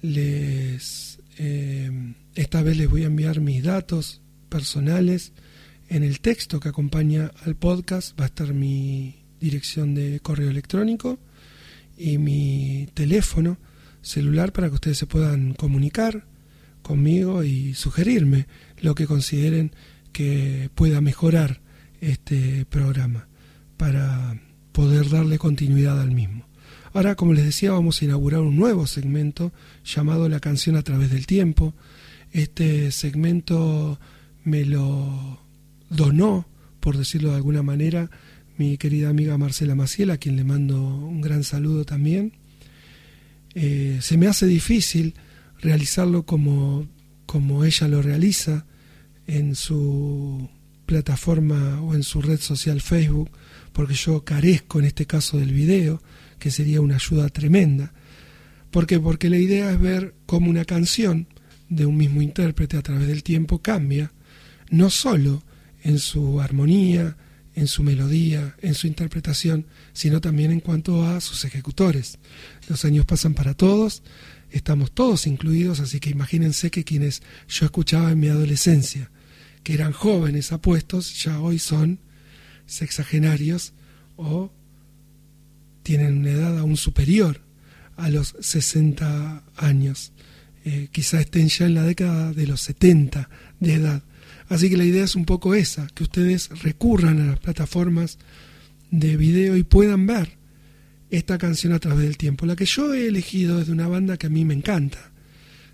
[SPEAKER 1] Les, eh, esta vez les voy a enviar mis datos personales. En el texto que acompaña al podcast va a estar mi dirección de correo electrónico y mi teléfono celular para que ustedes se puedan comunicar conmigo y sugerirme lo que consideren que pueda mejorar este programa para poder darle continuidad al mismo. Ahora, como les decía, vamos a inaugurar un nuevo segmento llamado La canción a través del tiempo. Este segmento me lo donó, por decirlo de alguna manera, mi querida amiga Marcela Maciel, a quien le mando un gran saludo también. Eh, se me hace difícil realizarlo como, como ella lo realiza en su plataforma o en su red social Facebook, porque yo carezco en este caso del video, que sería una ayuda tremenda. ¿Por qué? Porque la idea es ver cómo una canción de un mismo intérprete a través del tiempo cambia, no solo en su armonía, en su melodía, en su interpretación, sino también en cuanto a sus ejecutores. Los años pasan para todos, estamos todos incluidos, así que imagínense que quienes yo escuchaba en mi adolescencia, que eran jóvenes apuestos, ya hoy son sexagenarios o tienen una edad aún superior a los 60 años. Eh, quizá estén ya en la década de los 70 de edad. Así que la idea es un poco esa, que ustedes recurran a las plataformas de video y puedan ver esta canción a través del tiempo. La que yo he elegido es de una banda que a mí me encanta.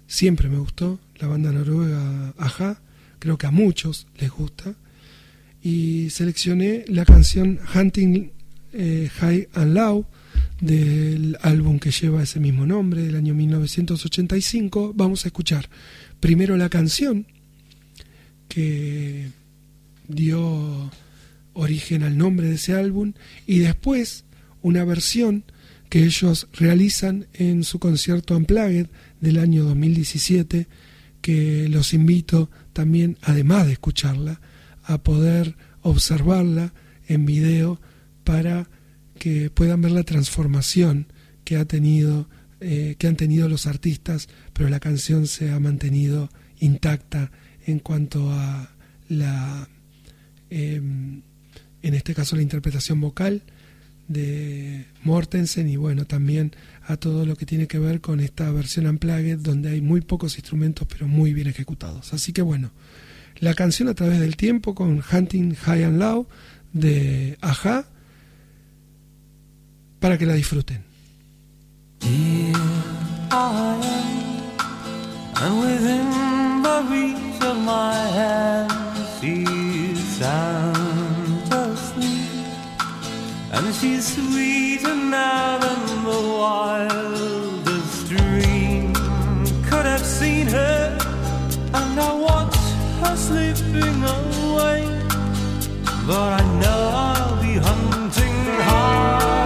[SPEAKER 1] Siempre me gustó, la banda noruega Aja, creo que a muchos les gusta. Y seleccioné la canción Hunting eh, High and Low del álbum que lleva ese mismo nombre, del año 1985. Vamos a escuchar primero la canción que dio origen al nombre de ese álbum y después una versión que ellos realizan en su concierto Unplugged del año 2017 que los invito también además de escucharla a poder observarla en video para que puedan ver la transformación que ha tenido eh, que han tenido los artistas pero la canción se ha mantenido intacta en cuanto a la, eh, en este caso la interpretación vocal de Mortensen y bueno, también a todo lo que tiene que ver con esta versión Unplugged donde hay muy pocos instrumentos pero muy bien ejecutados. Así que bueno, la canción a través del tiempo con Hunting High and Low de Aja para que la disfruten.
[SPEAKER 9] the reach of my hand she's sound asleep, and she's sweeter now than the wildest dream could have seen her. And I watch her slipping away, but I know I'll be hunting hard.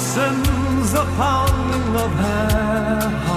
[SPEAKER 9] Sins the pounding of hair.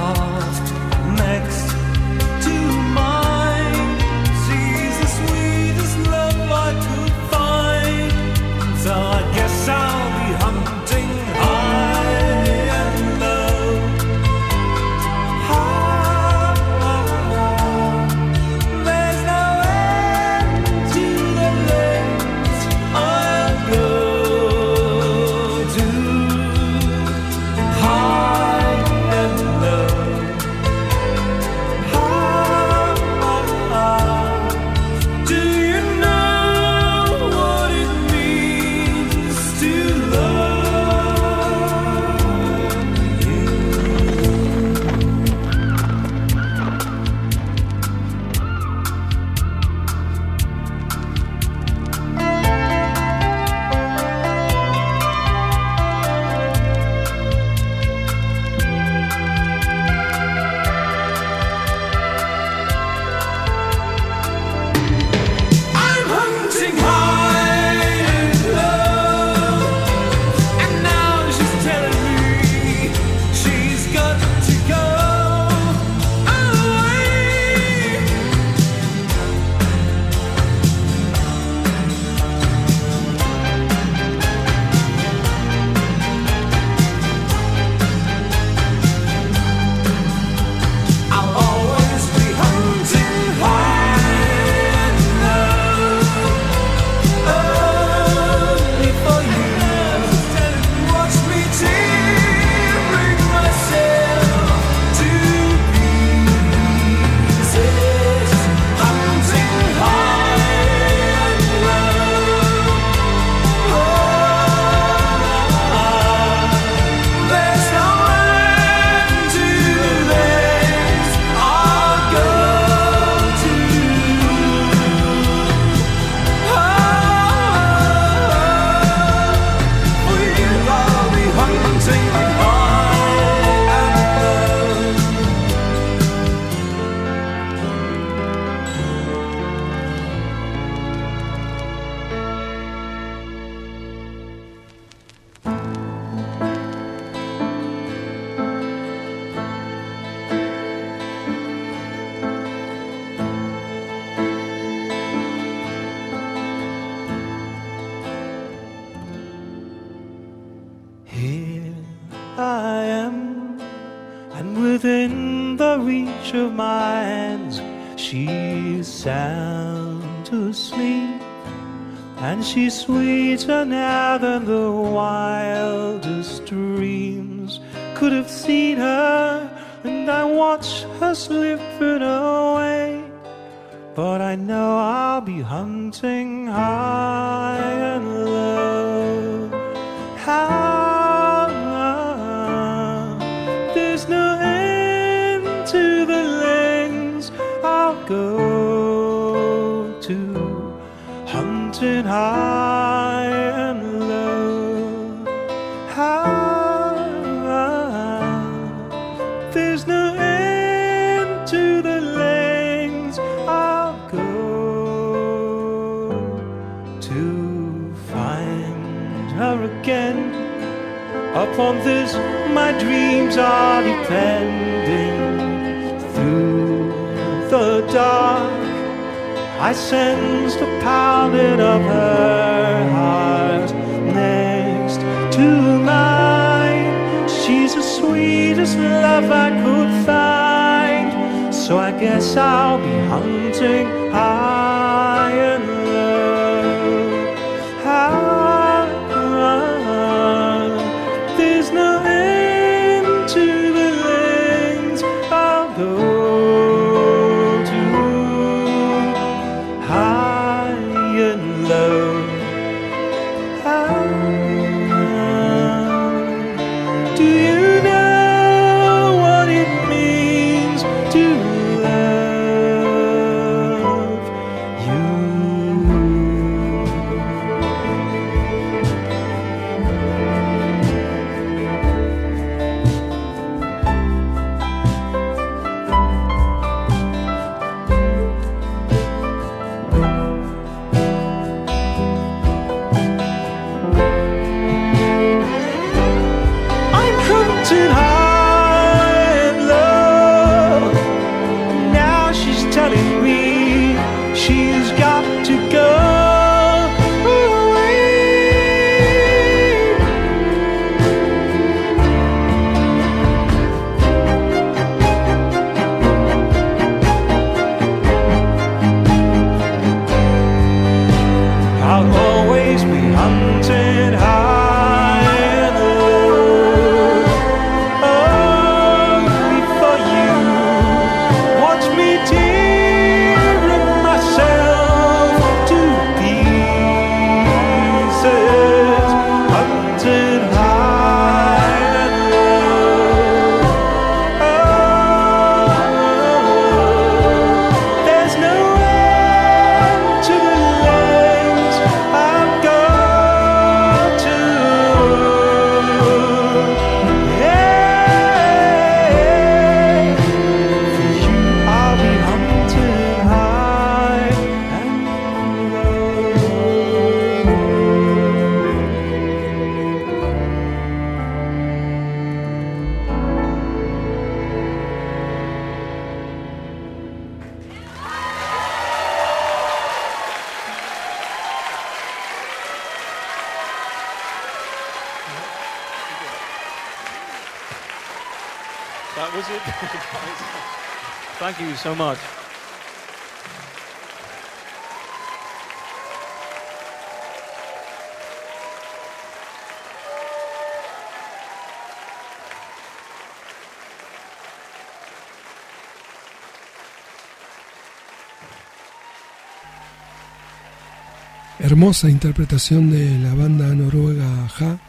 [SPEAKER 1] Hermosa interpretación de la banda noruega Ja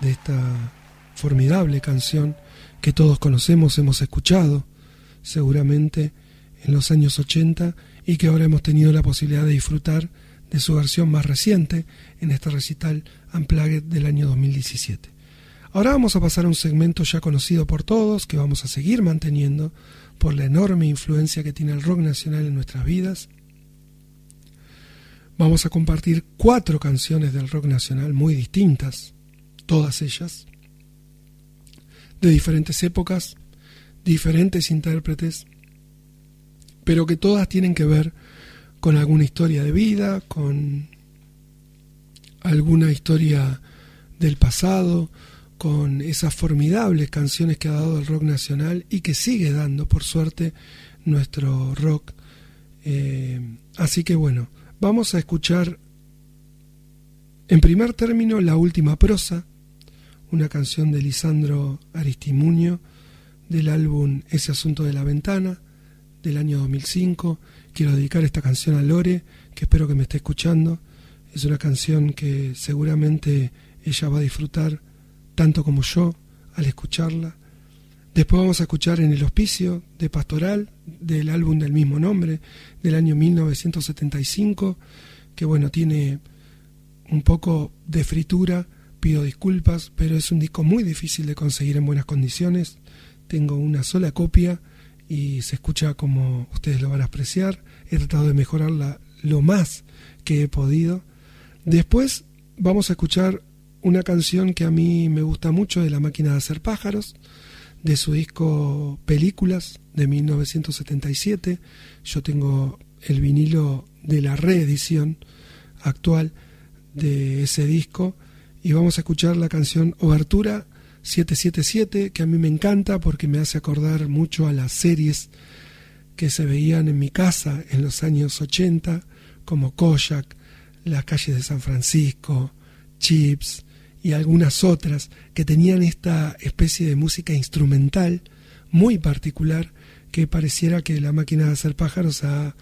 [SPEAKER 1] de esta formidable canción que todos conocemos, hemos escuchado seguramente en los años 80 y que ahora hemos tenido la posibilidad de disfrutar de su versión más reciente en este recital Unplugged del año 2017. Ahora vamos a pasar a un segmento ya conocido por todos, que vamos a seguir manteniendo por la enorme influencia que tiene el rock nacional en nuestras vidas. Vamos a compartir cuatro canciones del rock nacional muy distintas, todas ellas, de diferentes épocas, diferentes intérpretes, pero que todas tienen que ver con alguna historia de vida, con alguna historia del pasado, con esas formidables canciones que ha dado el rock nacional y que sigue dando, por suerte, nuestro rock. Eh, así que bueno, vamos a escuchar en primer término la última prosa, una canción de Lisandro Aristimuño del álbum Ese asunto de la ventana del año 2005. Quiero dedicar esta canción a Lore, que espero que me esté escuchando. Es una canción que seguramente ella va a disfrutar tanto como yo al escucharla. Después vamos a escuchar en el hospicio de Pastoral del álbum del mismo nombre del año 1975, que bueno, tiene un poco de fritura, pido disculpas, pero es un disco muy difícil de conseguir en buenas condiciones. Tengo una sola copia y se escucha como ustedes lo van a apreciar. He tratado de mejorarla lo más que he podido. Después vamos a escuchar una canción que a mí me gusta mucho de La máquina de hacer pájaros, de su disco Películas de 1977. Yo tengo el vinilo de la reedición actual de ese disco y vamos a escuchar la canción Obertura 777, que a mí me encanta porque me hace acordar mucho a las series que se veían en mi casa en los años 80, como Kojak, Las calles de San Francisco, Chips y algunas otras que tenían esta especie de música instrumental muy particular que pareciera que la máquina de hacer pájaros ha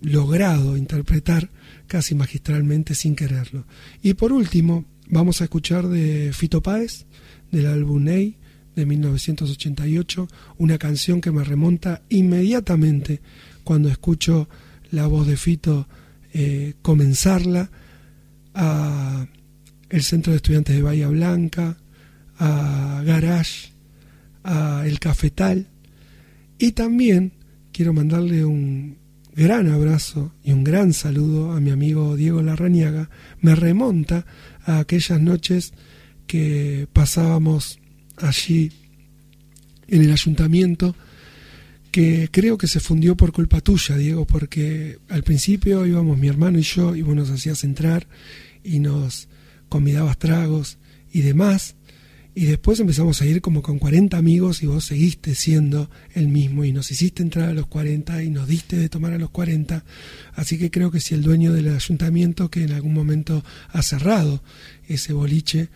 [SPEAKER 1] logrado interpretar casi magistralmente sin quererlo. Y por último, vamos a escuchar de Fito Páez, del álbum Ney de 1988, una canción que me remonta inmediatamente cuando escucho la voz de Fito eh, comenzarla a el Centro de Estudiantes de Bahía Blanca, a Garage, a El Cafetal y también quiero mandarle un gran abrazo y un gran saludo a mi amigo Diego Larrañaga. Me remonta a aquellas noches que pasábamos allí en el ayuntamiento, que creo que se fundió por culpa tuya, Diego, porque al principio íbamos mi hermano y yo, y vos nos hacías entrar y nos convidabas tragos y demás, y después empezamos a ir como con 40 amigos y vos seguiste siendo el mismo y nos hiciste entrar a los 40 y nos diste de tomar a los 40. Así que creo que si el dueño del ayuntamiento que en algún momento ha cerrado ese boliche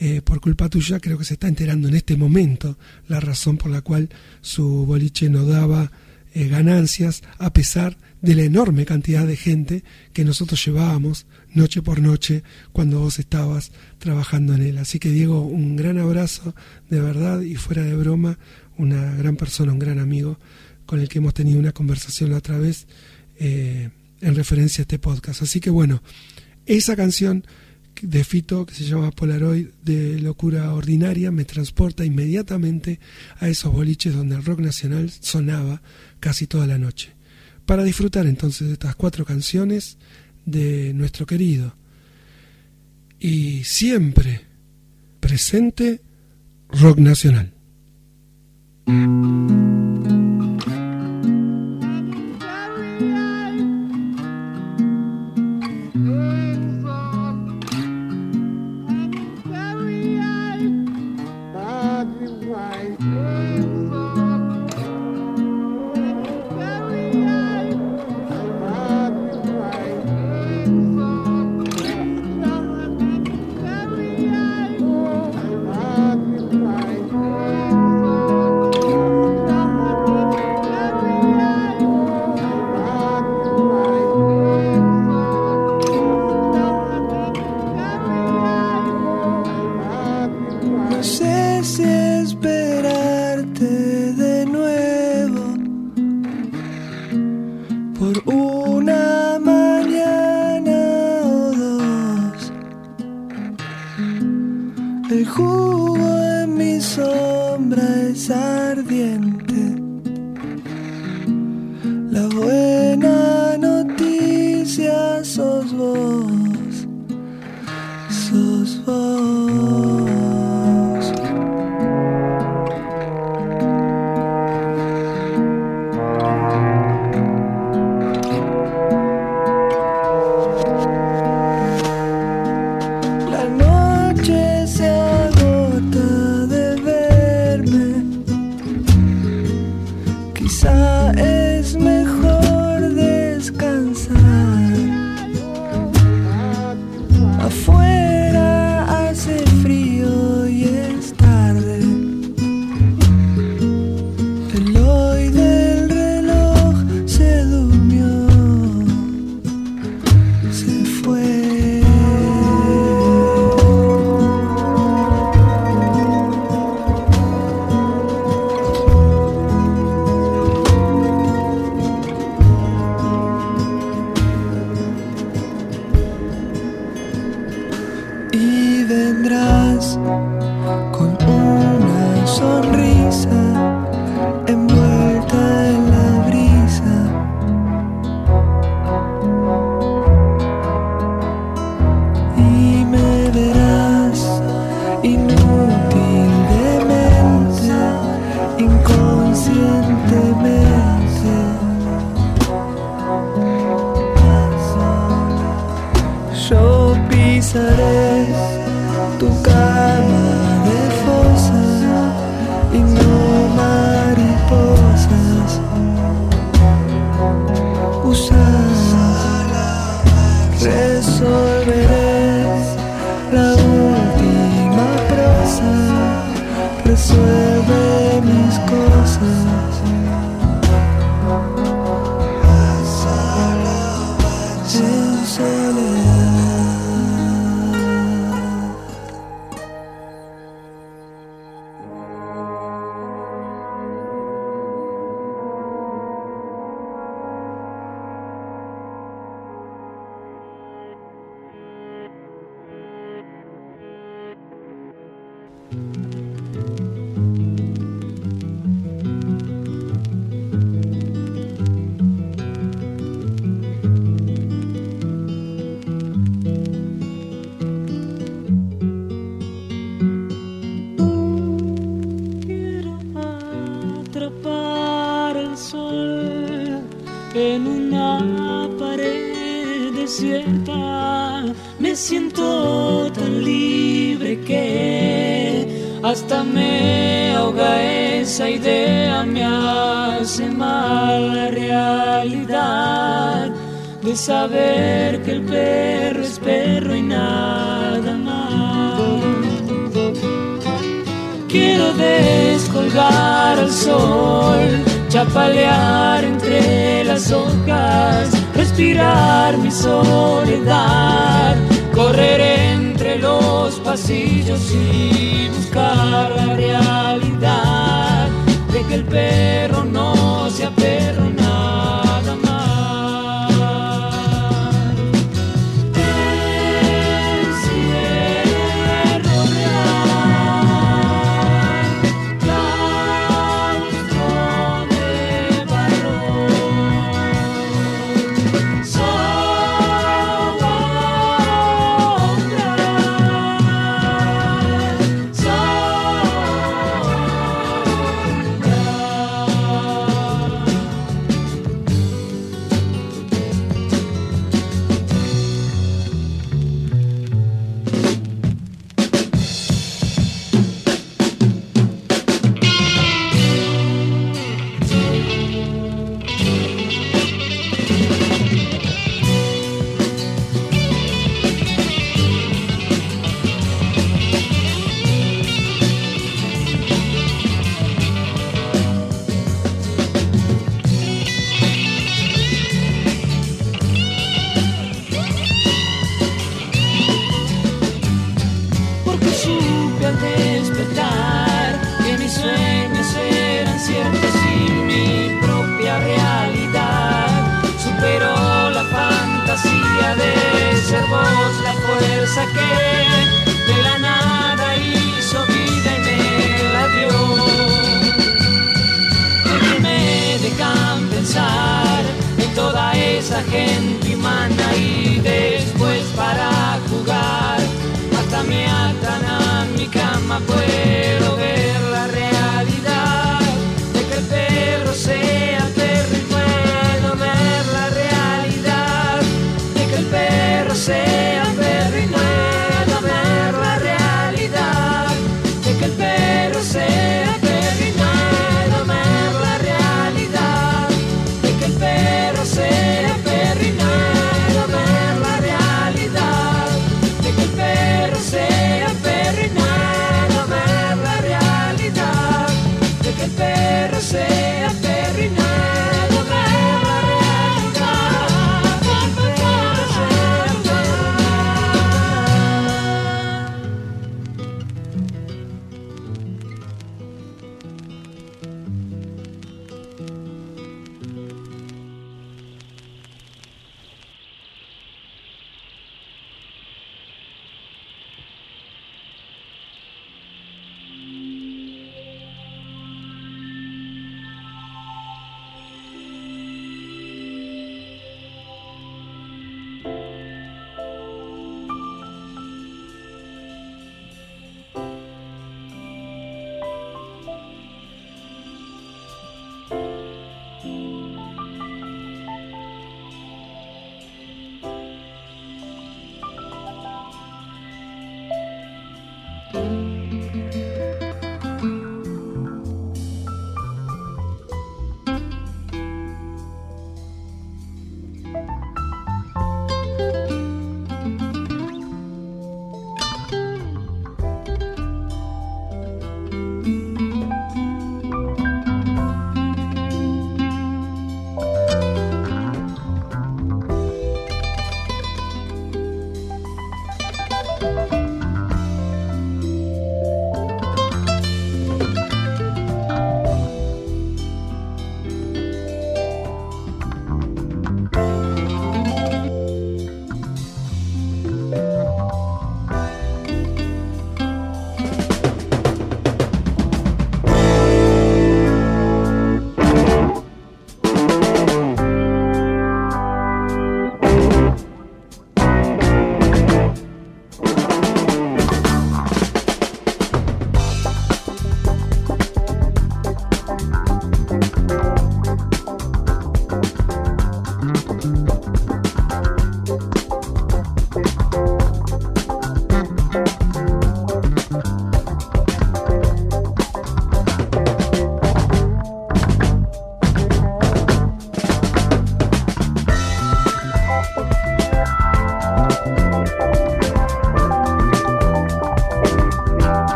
[SPEAKER 1] eh, por culpa tuya, creo que se está enterando en este momento la razón por la cual su boliche no daba eh, ganancias a pesar de la enorme cantidad de gente que nosotros llevábamos noche por noche cuando vos estabas trabajando en él. Así que Diego, un gran abrazo de verdad y fuera de broma, una gran persona, un gran amigo con el que hemos tenido una conversación la otra vez eh, en referencia a este podcast. Así que bueno, esa canción de Fito que se llama Polaroid de locura ordinaria me transporta inmediatamente a esos boliches donde el rock nacional sonaba casi toda la noche. Para disfrutar entonces de estas cuatro canciones de nuestro querido y siempre presente rock nacional.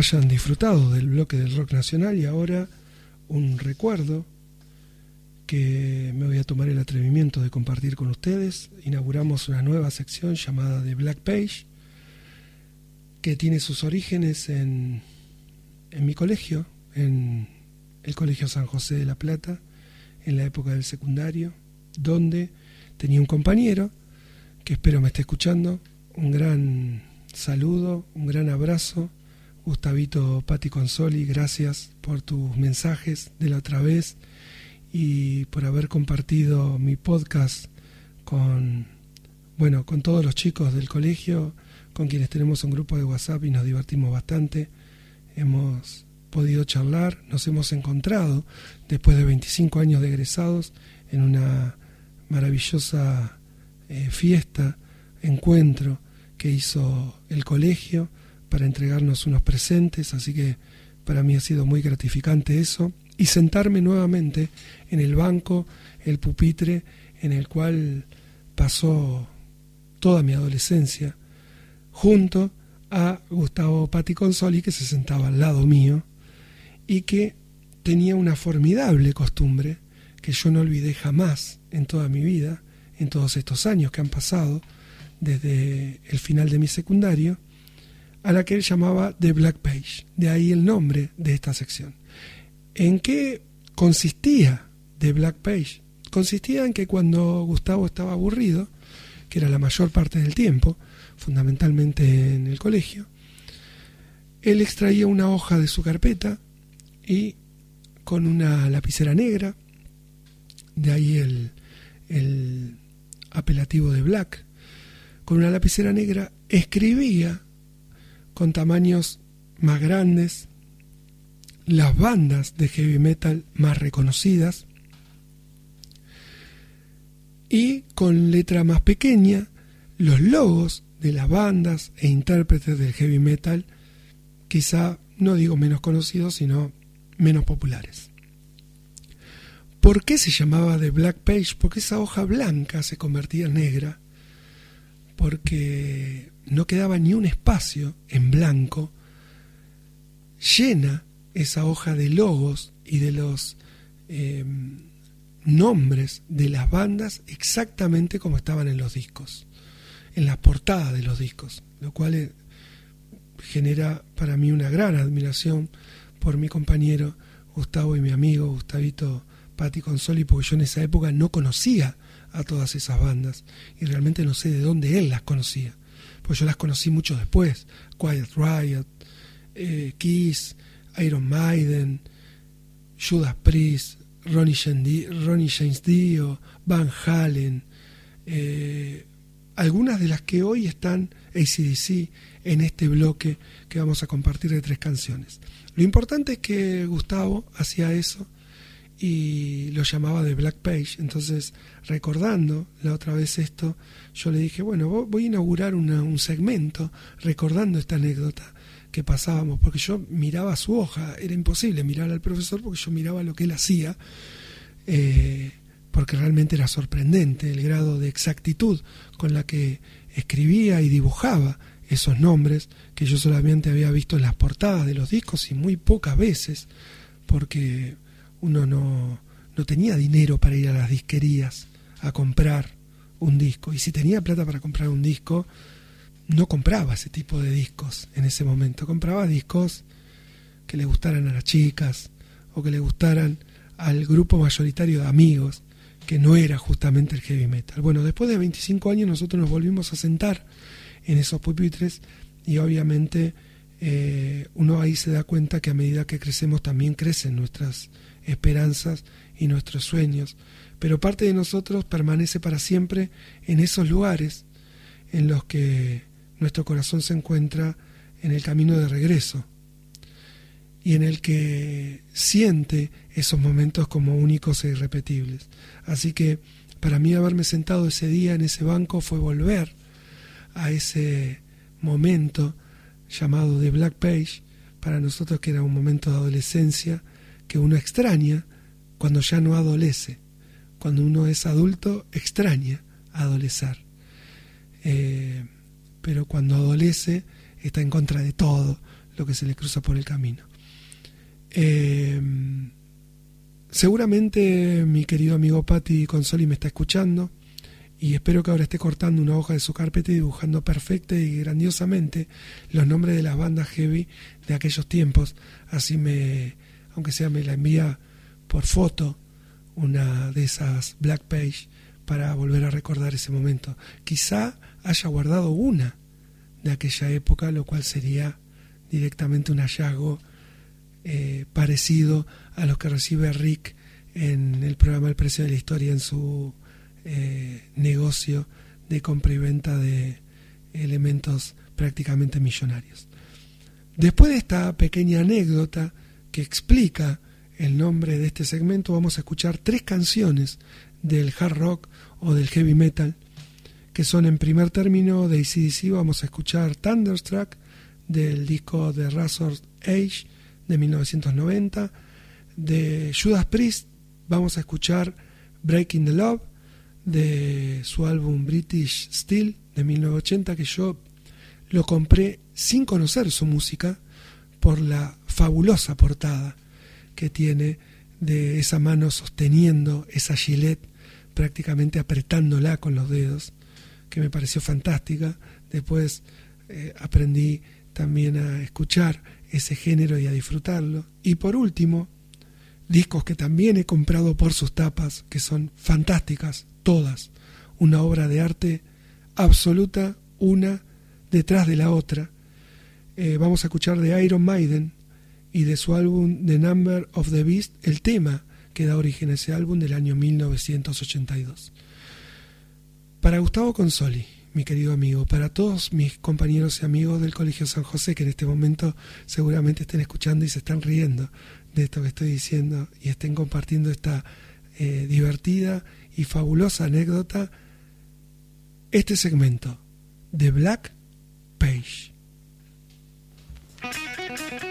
[SPEAKER 1] Hayan disfrutado del bloque del rock nacional y ahora un recuerdo que me voy a tomar el atrevimiento de compartir con ustedes. Inauguramos una nueva sección llamada The Black Page, que tiene sus orígenes en, en mi colegio, en el Colegio San José de la Plata, en la época del secundario, donde tenía un compañero que espero me esté escuchando. Un gran saludo, un gran abrazo. Gustavito Pati Consoli, gracias por tus mensajes de la otra vez y por haber compartido mi podcast con bueno, con todos los chicos del colegio, con quienes tenemos un grupo de WhatsApp y nos divertimos bastante. Hemos podido charlar, nos hemos encontrado después de 25 años de egresados en una maravillosa eh, fiesta, encuentro que hizo el colegio para entregarnos unos presentes, así que para mí ha sido muy gratificante eso, y sentarme nuevamente en el banco, el pupitre en el cual pasó toda mi adolescencia, junto a Gustavo Pati Consoli, que se sentaba al lado mío, y que tenía una formidable costumbre que yo no olvidé jamás en toda mi vida, en todos estos años que han pasado, desde el final de mi secundario, a la que él llamaba The Black Page, de ahí el nombre de esta sección. ¿En qué consistía The Black Page? Consistía en que cuando Gustavo estaba aburrido, que era la mayor parte del tiempo, fundamentalmente en el colegio, él extraía una hoja de su carpeta y con una lapicera negra, de ahí el, el apelativo de Black, con una lapicera negra escribía con tamaños más grandes las bandas de heavy metal más reconocidas y con letra más pequeña los logos de las bandas e intérpretes del heavy metal, quizá no digo menos conocidos, sino menos populares. ¿Por qué se llamaba The Black Page? Porque esa hoja blanca se convertía en negra, porque no quedaba ni un espacio en blanco, llena esa hoja de logos y de los eh, nombres de las bandas exactamente como estaban en los discos, en la portada de los discos, lo cual eh, genera para mí una gran admiración por mi compañero Gustavo y mi amigo Gustavito Pati Consoli, porque yo en esa época no conocía a todas esas bandas y realmente no sé de dónde él las conocía, pues yo las conocí mucho después, Quiet Riot, eh, Kiss, Iron Maiden, Judas Priest, Ronnie, James Dio, Van Halen, eh, algunas de las que hoy están ACDC en este bloque que vamos a compartir de tres canciones. Lo importante es que Gustavo hacía eso y lo llamaba de Black Page. Entonces, recordando la otra vez esto, yo le dije, bueno, voy a inaugurar una, un segmento recordando esta anécdota que pasábamos, porque yo miraba su hoja, era imposible mirar al profesor porque yo miraba lo que él hacía, eh, porque realmente era sorprendente el grado de exactitud con la que escribía y dibujaba esos nombres que yo solamente había visto en las portadas de los discos y muy pocas veces, porque uno no, no tenía dinero para ir a las disquerías a comprar un disco, y si tenía plata para comprar un disco, no compraba ese tipo de discos en ese momento, compraba discos que le gustaran a las chicas o que le gustaran al grupo mayoritario de amigos, que no era justamente el heavy metal. Bueno, después de 25 años nosotros nos volvimos a sentar en esos pupitres y obviamente eh, uno ahí se da cuenta que a medida que crecemos también crecen nuestras esperanzas y nuestros sueños, pero parte de nosotros permanece para siempre en esos lugares en los que nuestro corazón se encuentra en el camino de regreso y en el que siente esos momentos como únicos e irrepetibles. Así que para mí haberme sentado ese día en ese banco fue volver a ese momento llamado de Black Page, para nosotros que era un momento de adolescencia que uno extraña cuando ya no adolece. Cuando uno es adulto, extraña adolecer. Eh, pero cuando adolece está en contra de todo, lo que se le cruza por el camino. Eh, seguramente mi querido amigo Patti Consoli me está escuchando y espero que ahora esté cortando una hoja de su carpeta y dibujando perfecta y grandiosamente los nombres de las bandas heavy de aquellos tiempos. Así me, aunque sea me la envía por foto una de esas black page para volver a recordar ese momento. Quizá haya guardado una de aquella época, lo cual sería directamente un hallazgo eh, parecido a los que recibe Rick en el programa El precio de la historia en su eh, negocio de compra y venta de elementos prácticamente millonarios. Después de esta pequeña anécdota que explica el nombre de este segmento, vamos a escuchar tres canciones del hard rock o del heavy metal, que son en primer término de ACDC, vamos a escuchar Thunderstruck del disco de Razor Age de 1990, de Judas Priest vamos a escuchar Breaking the Love de su álbum British Steel de 1980 que yo lo compré sin conocer su música por la fabulosa portada que tiene de esa mano sosteniendo esa gilet prácticamente apretándola con los dedos que me pareció fantástica. Después eh, aprendí también a escuchar ese género y a disfrutarlo. Y por último discos que también he comprado por sus tapas que son fantásticas todas. Una obra de arte absoluta una detrás de la otra Eh, vamos a escuchar de Iron Maiden y de su álbum The Number of the Beast el tema que da origen a ese álbum del año 1982 para Gustavo Consoli mi querido amigo, para todos mis compañeros y amigos del Colegio San José que en este momento seguramente estén escuchando y se están riendo de esto que estoy diciendo y estén compartiendo esta eh, divertida y fabulosa anécdota, este segmento de Black Page.
[SPEAKER 2] Thank
[SPEAKER 10] you.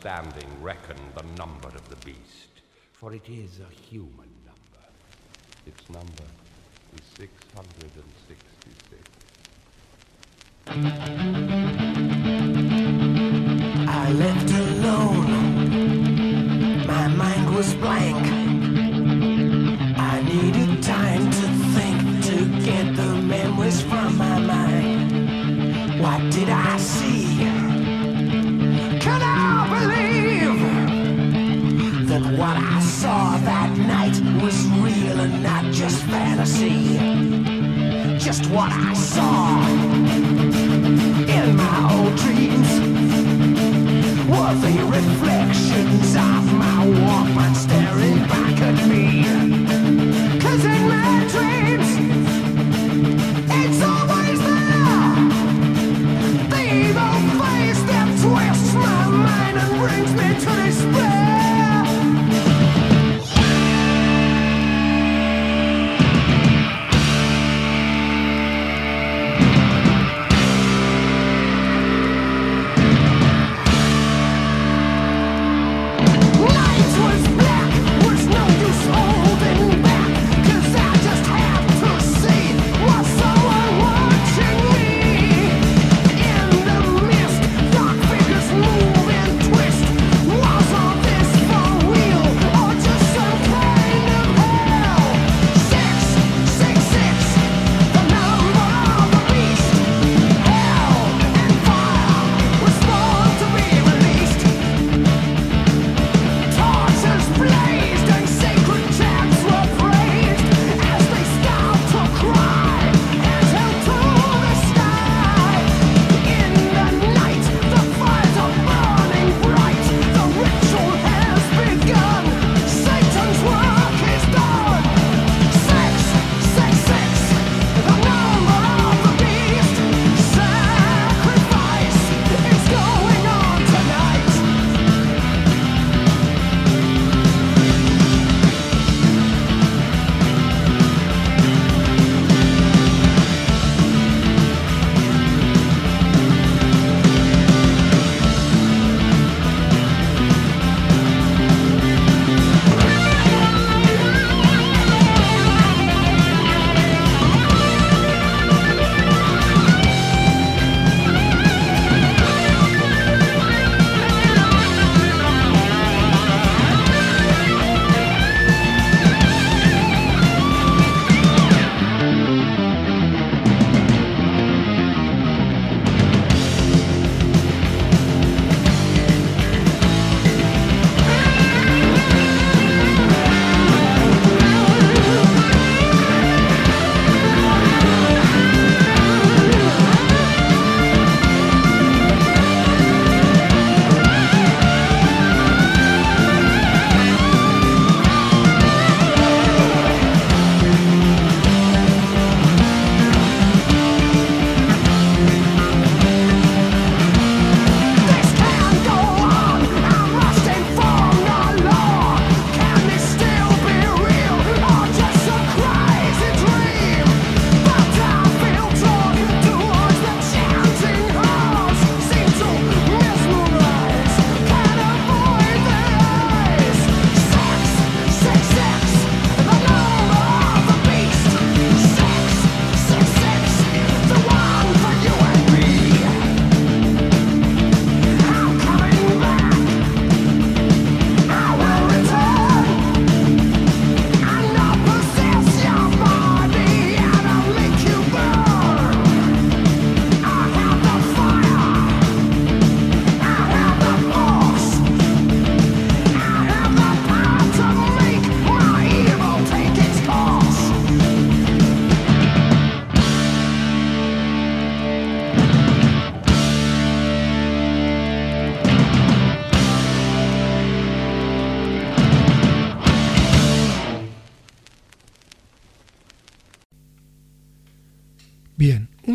[SPEAKER 10] standing reckon the number of the beast, for it is a human number. Its number is 666.
[SPEAKER 11] see just what I saw in my old dreams. Were the reflections of my walkman staring back at me?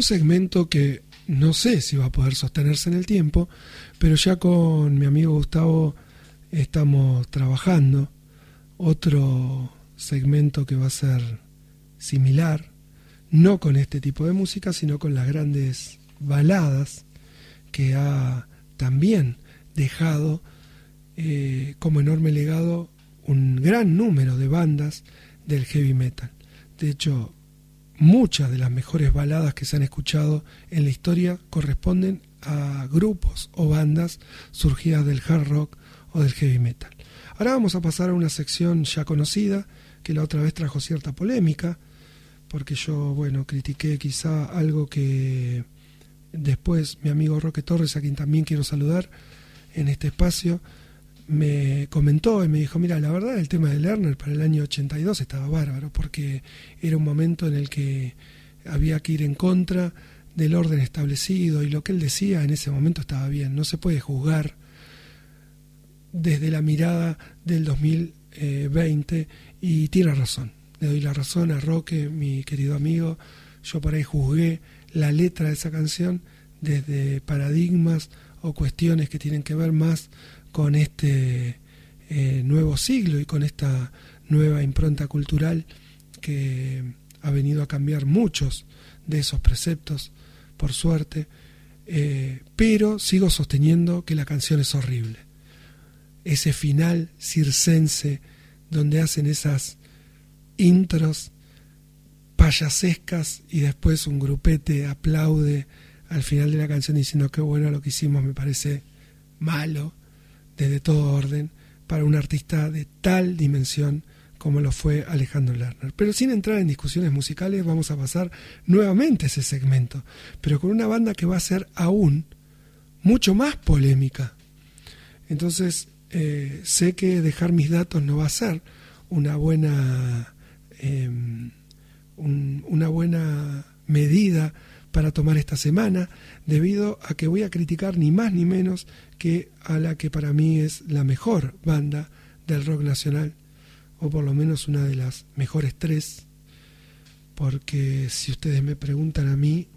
[SPEAKER 1] segmento que no sé si va a poder sostenerse en el tiempo, pero ya con mi amigo Gustavo estamos trabajando otro segmento que va a ser similar, no con este tipo de música, sino con las grandes baladas que ha también dejado eh, como enorme legado un gran número de bandas del heavy metal. De hecho, muchas de las mejores baladas que se han escuchado en la historia corresponden a grupos o bandas surgidas del hard rock o del heavy metal. Ahora vamos a pasar a una sección ya conocida, que la otra vez trajo cierta polémica, porque yo, bueno, critiqué quizá algo que después mi amigo Roque Torres, a quien también quiero saludar en este espacio, me comentó y me dijo, mira, la verdad el tema de Lerner para el año 82 estaba bárbaro, porque era un momento en el que había que ir en contra del orden establecido y lo que él decía en ese momento estaba bien, no se puede juzgar desde la mirada del 2020 y tiene razón, le doy la razón a Roque, mi querido amigo, yo por ahí juzgué la letra de esa canción desde paradigmas o cuestiones que tienen que ver más con este eh, nuevo siglo y con esta nueva impronta cultural que ha venido a cambiar muchos de esos preceptos, por suerte, eh, pero sigo sosteniendo que la canción es horrible. Ese final circense donde hacen esas intros payasescas y después un grupete aplaude al final de la canción diciendo que bueno lo que hicimos me parece malo desde todo orden para un artista de tal dimensión como lo fue Alejandro Lerner. Pero sin entrar en discusiones musicales vamos a pasar nuevamente ese segmento, pero con una banda que va a ser aún mucho más polémica. Entonces eh, sé que dejar mis datos no va a ser una buena un, una buena medida para tomar esta semana, debido a que voy a criticar ni más ni menos que a la que para mí es la mejor banda del rock nacional, o por lo menos una de las mejores tres, porque si ustedes me preguntan a mí,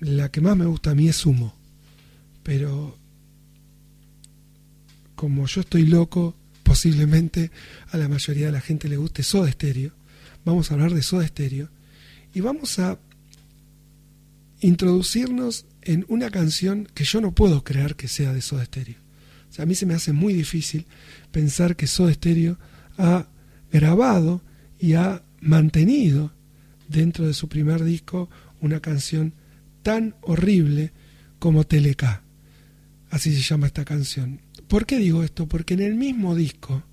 [SPEAKER 1] la que más me gusta a mí es Sumo, pero como yo estoy loco, posiblemente a la mayoría de la gente le guste Soda Stereo, vamos a hablar de Soda Stereo y vamos a introducirnos en una canción que yo no puedo creer que sea de Soda Stereo. O sea, a mí se me hace muy difícil pensar que Soda Stereo ha grabado y ha mantenido dentro de su primer disco una canción tan horrible como Teleca. Así se llama esta canción. ¿Por qué digo esto? Porque en el mismo disco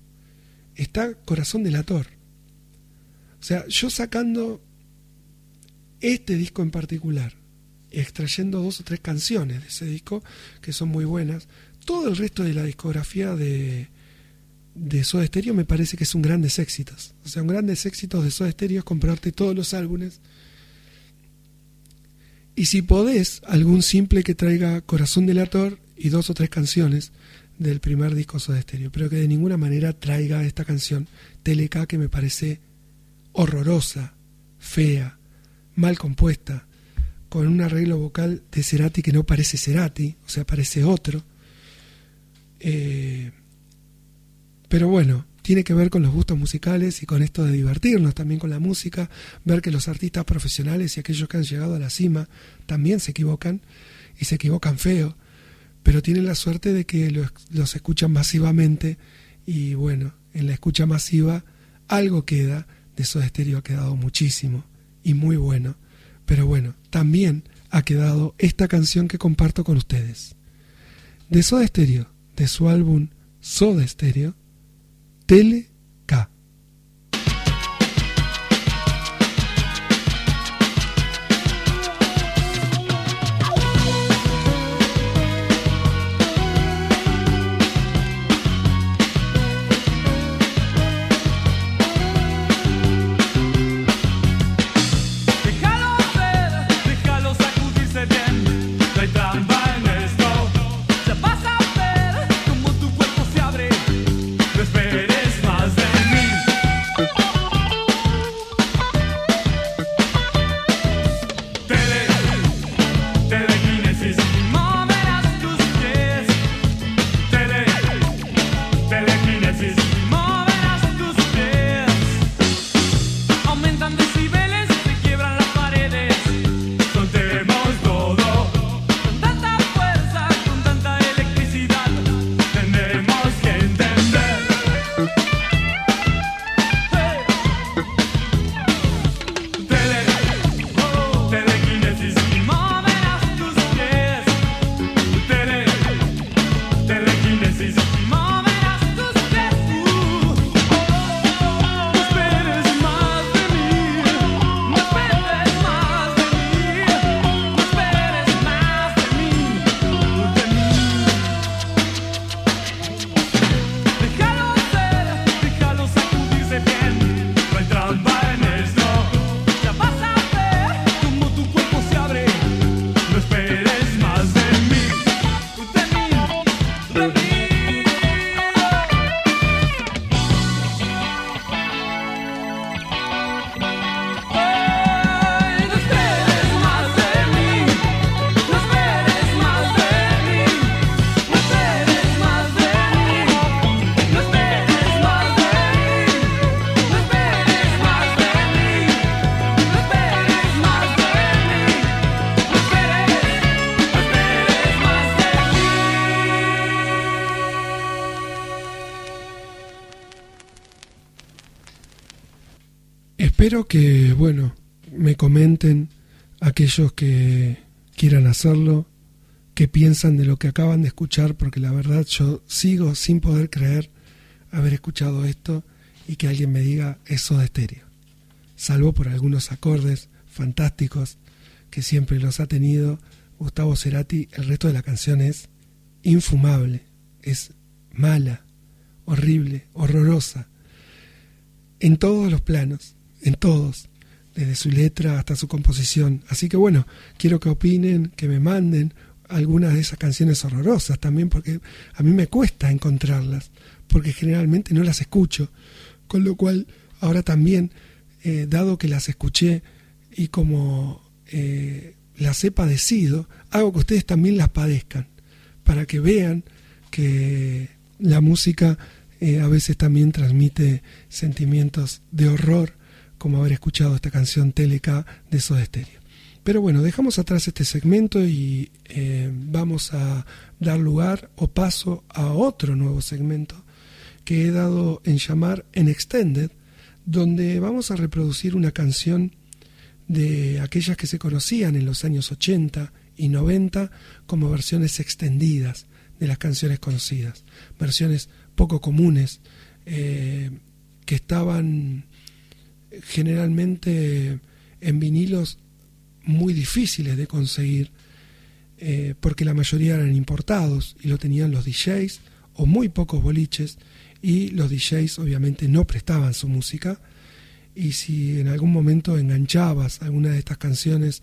[SPEAKER 1] está Corazón Delator. O sea, yo sacando este disco en particular, extrayendo dos o tres canciones de ese disco que son muy buenas, todo el resto de la discografía de, de Soda Stereo me parece que son grandes éxitos. O sea, un grandes éxitos de Soda Stereo es comprarte todos los álbumes. Y si podés, algún simple que traiga Corazón del Ator y dos o tres canciones del primer disco Soda Stereo, pero que de ninguna manera traiga esta canción Teleca que me parece horrorosa, fea, mal compuesta, con un arreglo vocal de Cerati que no parece Cerati, o sea, parece otro. Eh, pero bueno, tiene que ver con los gustos musicales y con esto de divertirnos también con la música, ver que los artistas profesionales y aquellos que han llegado a la cima también se equivocan y se equivocan feo, pero tienen la suerte de que los, los escuchan masivamente y bueno, en la escucha masiva algo queda, de Soda Stereo ha quedado muchísimo y muy bueno, pero bueno, también ha quedado esta canción que comparto con ustedes. De Soda Stereo, de su álbum Soda Stereo, Tele Espero que, bueno, me comenten aquellos que quieran hacerlo, qué piensan de lo que acaban de escuchar, porque la verdad yo sigo sin poder creer haber escuchado esto y que alguien me diga eso de estéreo. Salvo por algunos acordes fantásticos que siempre los ha tenido Gustavo Cerati, el resto de la canción es infumable, es mala, horrible, horrorosa, en todos los planos, en todos, desde su letra hasta su composición. Así que bueno, quiero que opinen, que me manden algunas de esas canciones horrorosas también, porque a mí me cuesta encontrarlas, porque generalmente no las escucho, con lo cual ahora también, eh, dado que las escuché y como eh, las he padecido, hago que ustedes también las padezcan, para que vean que la música eh, a veces también transmite sentimientos de horror, como haber escuchado esta canción TLK de Soda Stereo. Pero bueno, dejamos atrás este segmento y eh, vamos a dar lugar o paso a otro nuevo segmento que he dado en llamar En Extended, donde vamos a reproducir una canción de aquellas que se conocían en los años 80 y 90 como versiones extendidas de las canciones conocidas, versiones poco comunes eh, que estaban generalmente en vinilos muy difíciles de conseguir eh, porque la mayoría eran importados y lo tenían los DJs o muy pocos boliches y los DJs obviamente no prestaban su música. Y si en algún momento enganchabas alguna de estas canciones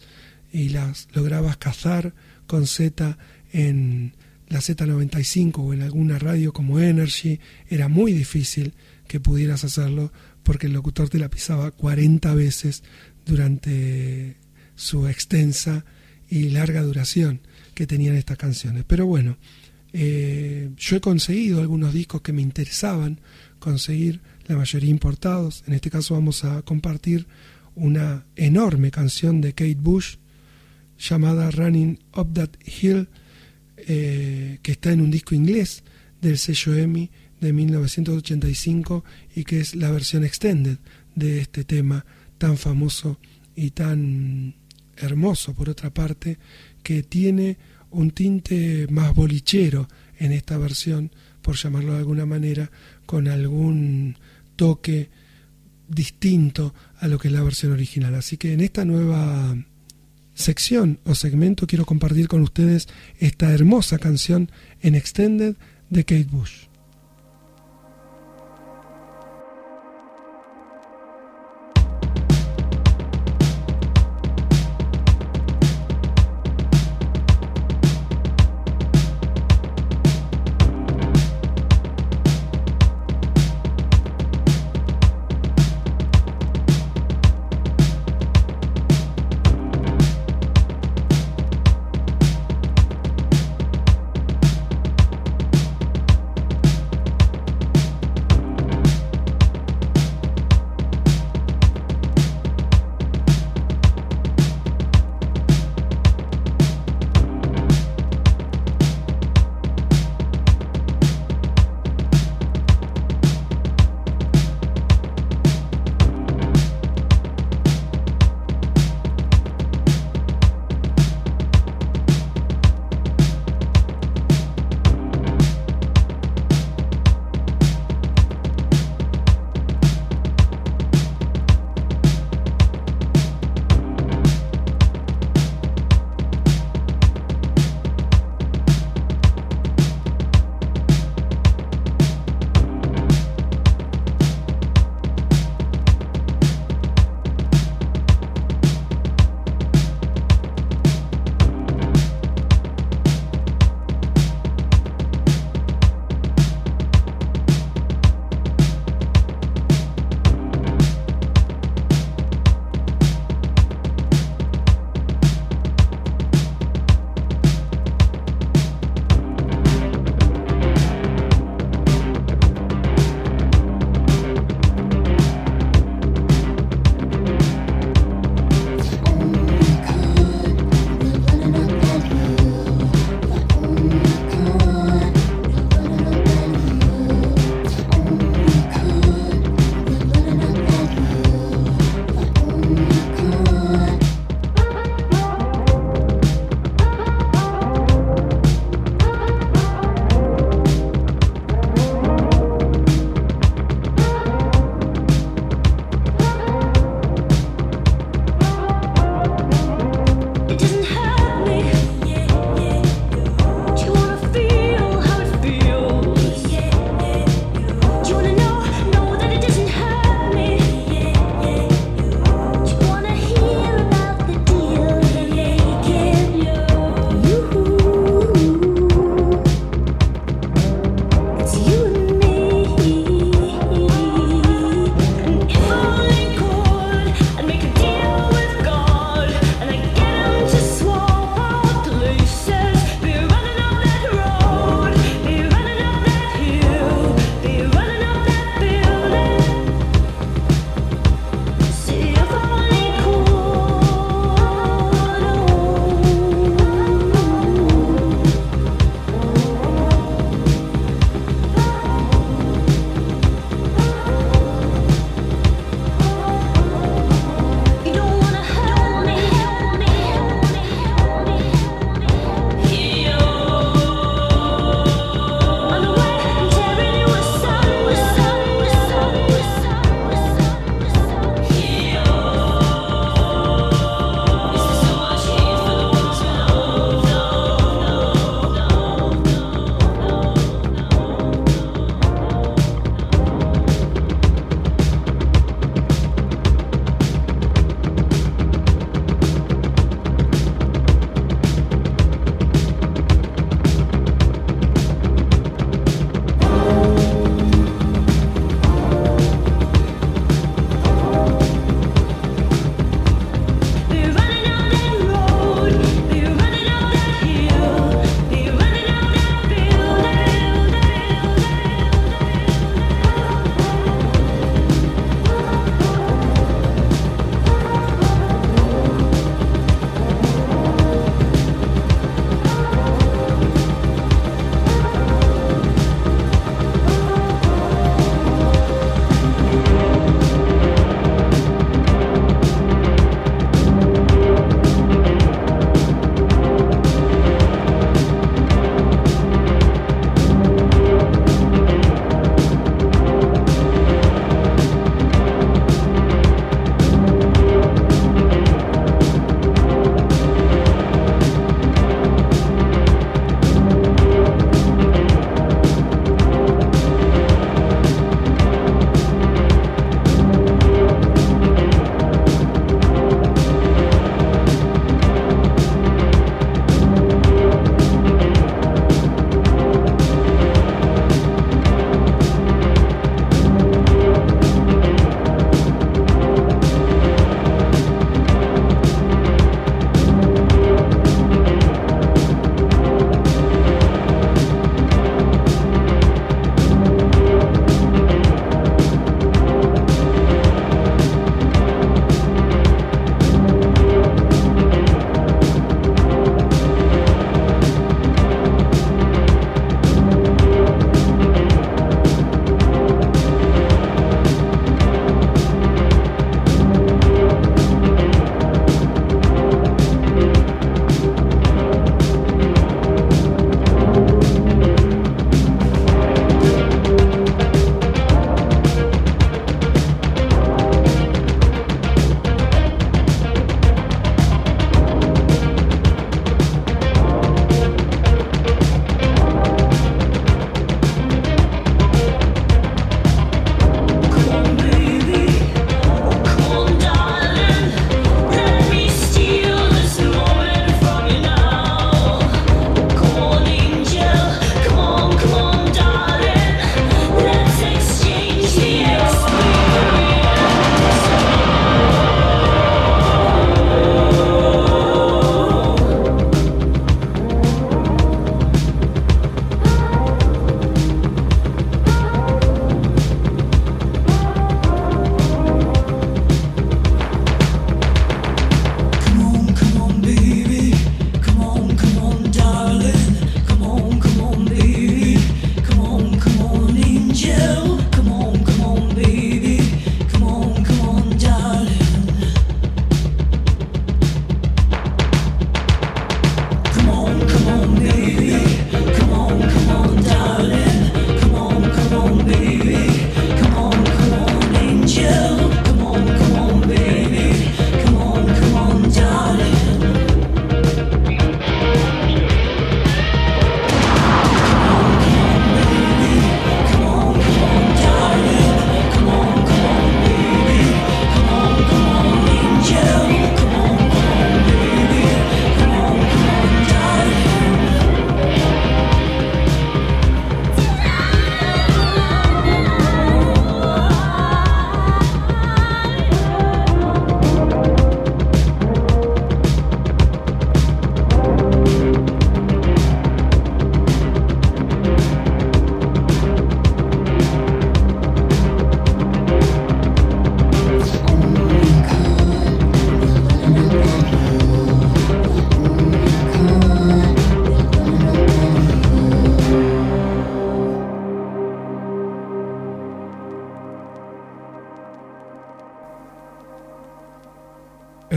[SPEAKER 1] y las lograbas cazar con Z en la Z95 o en alguna radio como Energy, era muy difícil que pudieras hacerlo porque el locutor te la pisaba 40 veces durante su extensa y larga duración que tenían estas canciones. Pero bueno, eh, yo he conseguido algunos discos que me interesaban conseguir, la mayoría importados. En este caso vamos a compartir una enorme canción de Kate Bush llamada Running Up That Hill, eh, que está en un disco inglés del sello EMI de 1985 y que es la versión extended de este tema tan famoso y tan hermoso por otra parte, que tiene un tinte más bolichero en esta versión, por llamarlo de alguna manera, con algún toque distinto a lo que es la versión original. Así que en esta nueva sección o segmento quiero compartir con ustedes esta hermosa canción en Extended de Kate Bush.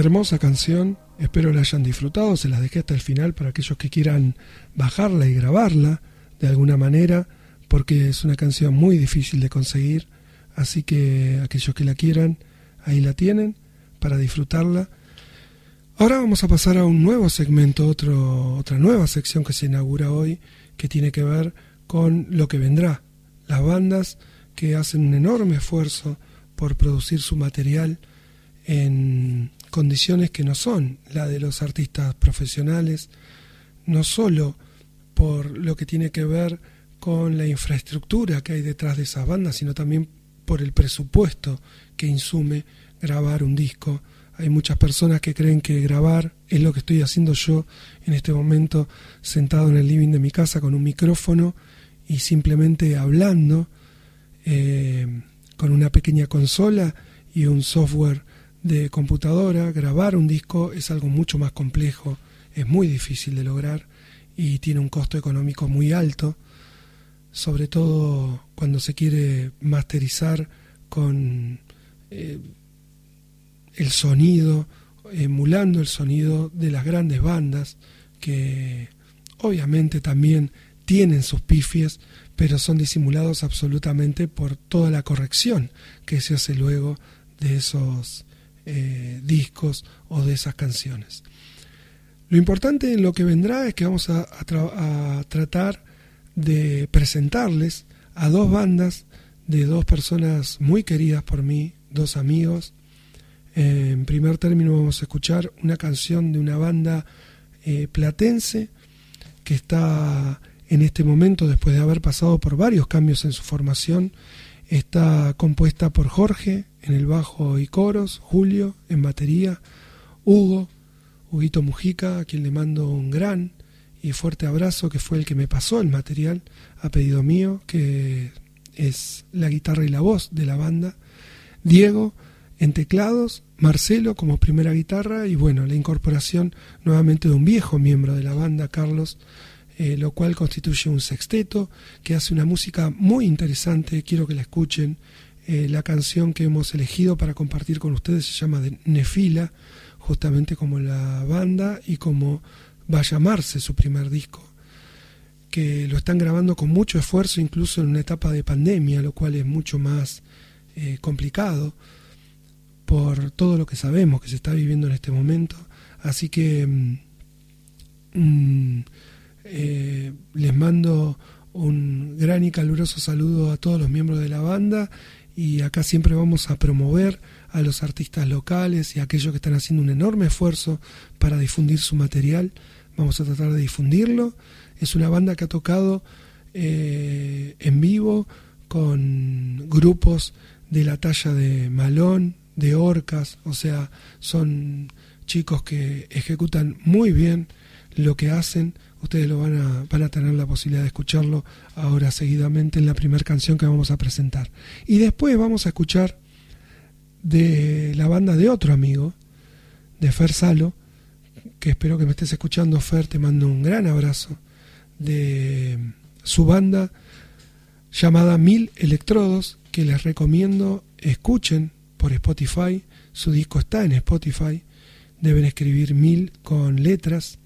[SPEAKER 1] Hermosa canción, espero la hayan disfrutado, se las dejé hasta el final para aquellos que quieran bajarla y grabarla de alguna manera, porque es una canción muy difícil de conseguir, así que aquellos que la quieran, ahí la tienen para disfrutarla. Ahora vamos a pasar a un nuevo segmento, otro, otra nueva sección que se inaugura hoy, que tiene que ver con lo que vendrá. Las bandas que hacen un enorme esfuerzo por producir su material en condiciones que no son la de los artistas profesionales, no solo por lo que tiene que ver con la infraestructura que hay detrás de esas bandas, sino también por el presupuesto que insume grabar un disco. Hay muchas personas que creen que grabar es lo que estoy haciendo yo en este momento sentado en el living de mi casa con un micrófono y simplemente hablando eh, con una pequeña consola y un software de computadora. Grabar un disco es algo mucho más complejo, es muy difícil de lograr y tiene un costo económico muy alto, sobre todo cuando se quiere masterizar con eh, el sonido, emulando el sonido de las grandes bandas, que obviamente también tienen sus pifies, pero son disimulados absolutamente por toda la corrección que se hace luego de esos eh, discos o de esas canciones. Lo importante en lo que vendrá es que vamos a, a tra- a tratar de presentarles a dos bandas de dos personas muy queridas por mí, dos amigos. En primer término vamos a escuchar una canción de una banda eh, platense que está en este momento, después de haber pasado por varios cambios en su formación, está compuesta por Jorge en el bajo y coros, Julio en batería, Hugo, Huguito Mujica, a quien le mando un gran y fuerte abrazo, que fue el que me pasó el material a pedido mío, que es la guitarra y la voz de la banda, Diego en teclados, Marcelo como primera guitarra y bueno, la incorporación nuevamente de un viejo miembro de la banda, Carlos, eh, lo cual constituye un sexteto que hace una música muy interesante, quiero que la escuchen. Eh, la canción que hemos elegido para compartir con ustedes se llama Nefila, justamente como la banda y como va a llamarse su primer disco, que lo están grabando con mucho esfuerzo, incluso en una etapa de pandemia, lo cual es mucho más eh, complicado por todo lo que sabemos que se está viviendo en este momento. Así que mm, mm, eh, les mando un gran y caluroso saludo a todos los miembros de la banda y acá siempre vamos a promover a los artistas locales y a aquellos que están haciendo un enorme esfuerzo para difundir su material. Vamos a tratar de difundirlo. Es una banda que ha tocado eh, en vivo con grupos de la talla de Malón, de Orcas, o sea, son chicos que ejecutan muy bien lo que hacen. Ustedes lo van a, van a tener la posibilidad de escucharlo ahora seguidamente en la primera canción que vamos a presentar. Y después vamos a escuchar de la banda de otro amigo, de Fer Salo, que espero que me estés escuchando, Fer, te mando un gran abrazo, de su banda llamada Mil Electrodos, que les recomiendo escuchen por Spotify, su disco está en Spotify, deben escribir Mil con letras,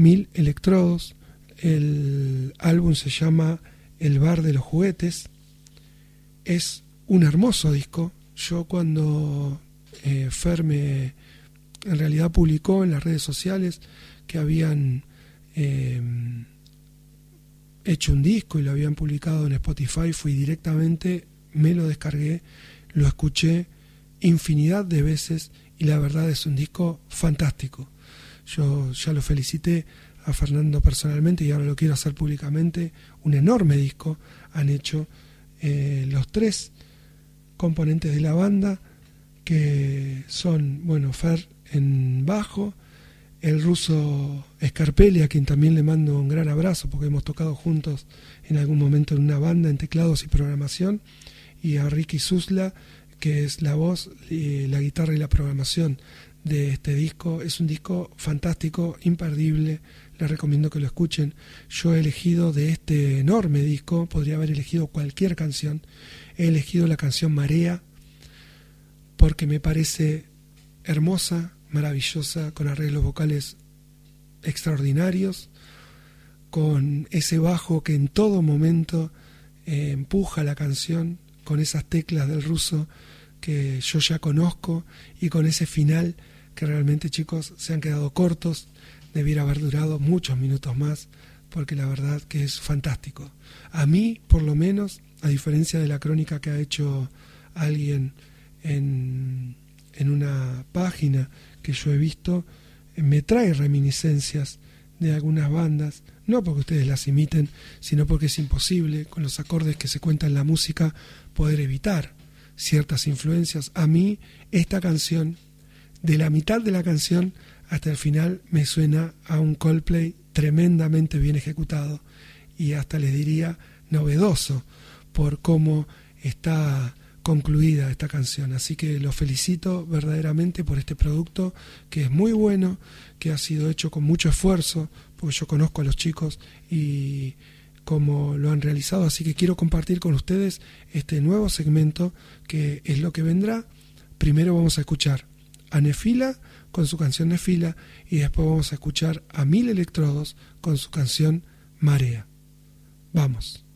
[SPEAKER 1] Mil Electrodos, el álbum se llama El Bar de los Juguetes, es un hermoso disco, yo cuando eh, Fer me en realidad publicó en las redes sociales que habían eh, hecho un disco y lo habían publicado en Spotify, fui directamente, me lo descargué, lo escuché infinidad de veces y la verdad es un disco fantástico. Yo ya lo felicité a Fernando personalmente y ahora lo quiero hacer públicamente. Un enorme disco han hecho eh, los tres componentes de la banda que son, bueno, Fer en bajo, el ruso Scarpelli, a quien también le mando un gran abrazo porque hemos tocado juntos en algún momento en una banda en teclados y programación, y a Ricky Susla, que es la voz, y la guitarra y la programación de este disco. Es un disco fantástico, imperdible, les recomiendo que lo escuchen. Yo he elegido de este enorme disco, podría haber elegido cualquier canción, he elegido la canción Marea porque me parece hermosa,
[SPEAKER 3] maravillosa, con arreglos vocales extraordinarios, con ese bajo que en todo momento eh, empuja la canción, con esas teclas del ruso que yo ya conozco y con ese final que realmente chicos se han quedado cortos, debiera haber durado muchos minutos más, porque la verdad que es fantástico. A mí, por lo menos, a diferencia de la crónica que ha hecho alguien en, en una página que yo he visto, me trae reminiscencias de algunas bandas, no porque ustedes las imiten, sino porque es imposible, con los acordes que se cuentan en la música, poder evitar ciertas influencias. A mí, esta canción, de la mitad de la canción hasta el final, me suena a un Coldplay tremendamente bien ejecutado y hasta les diría novedoso por cómo está concluida esta canción. Así que los felicito verdaderamente por este producto que es muy bueno, que ha sido hecho con mucho esfuerzo, porque yo conozco a los chicos y cómo lo han realizado, así que quiero compartir con ustedes este nuevo segmento que es lo que vendrá. Primero vamos a escuchar a Nefila con su canción Nefila y después vamos a escuchar a Mil Electrodos con su canción Marea. Vamos.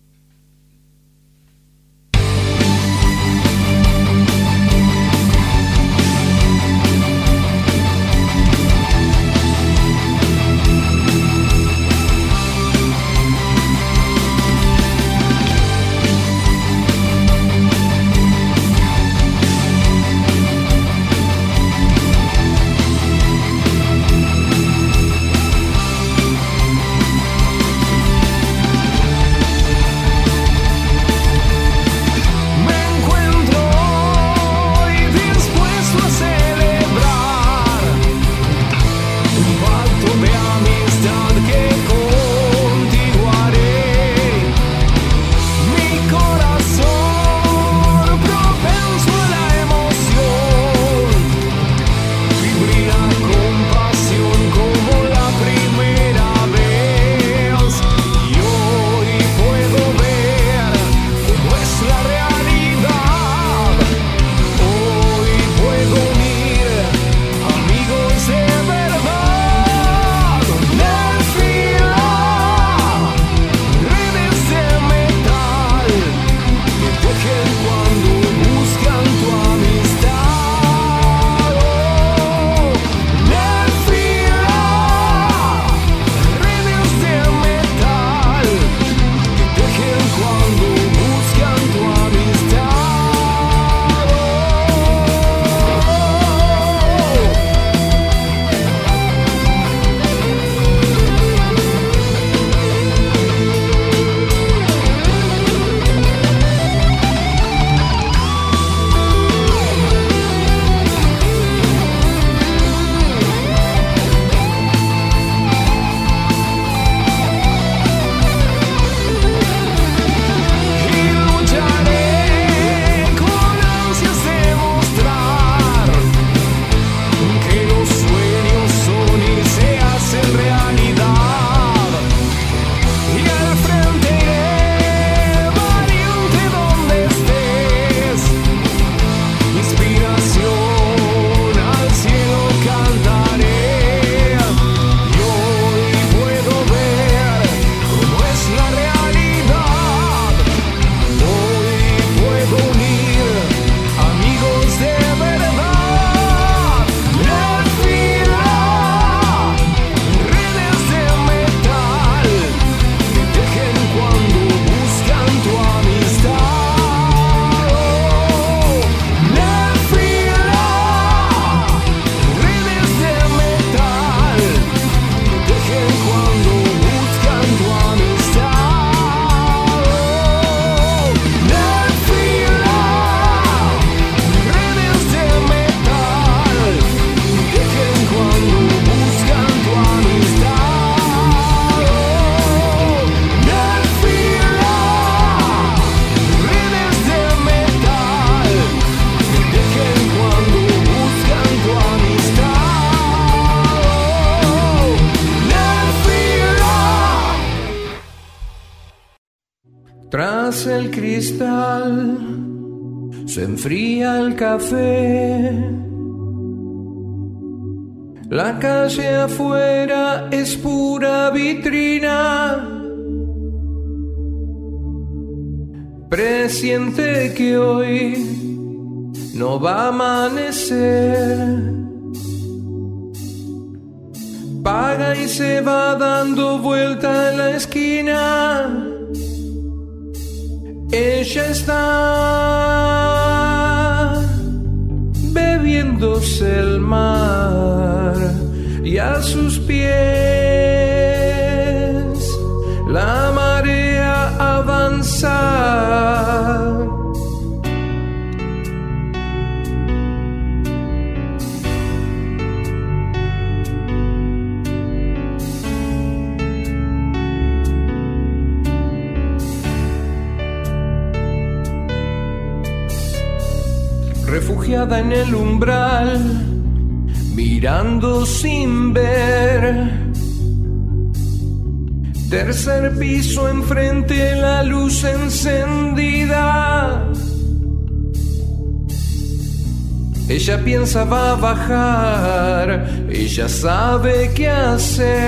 [SPEAKER 3] Qué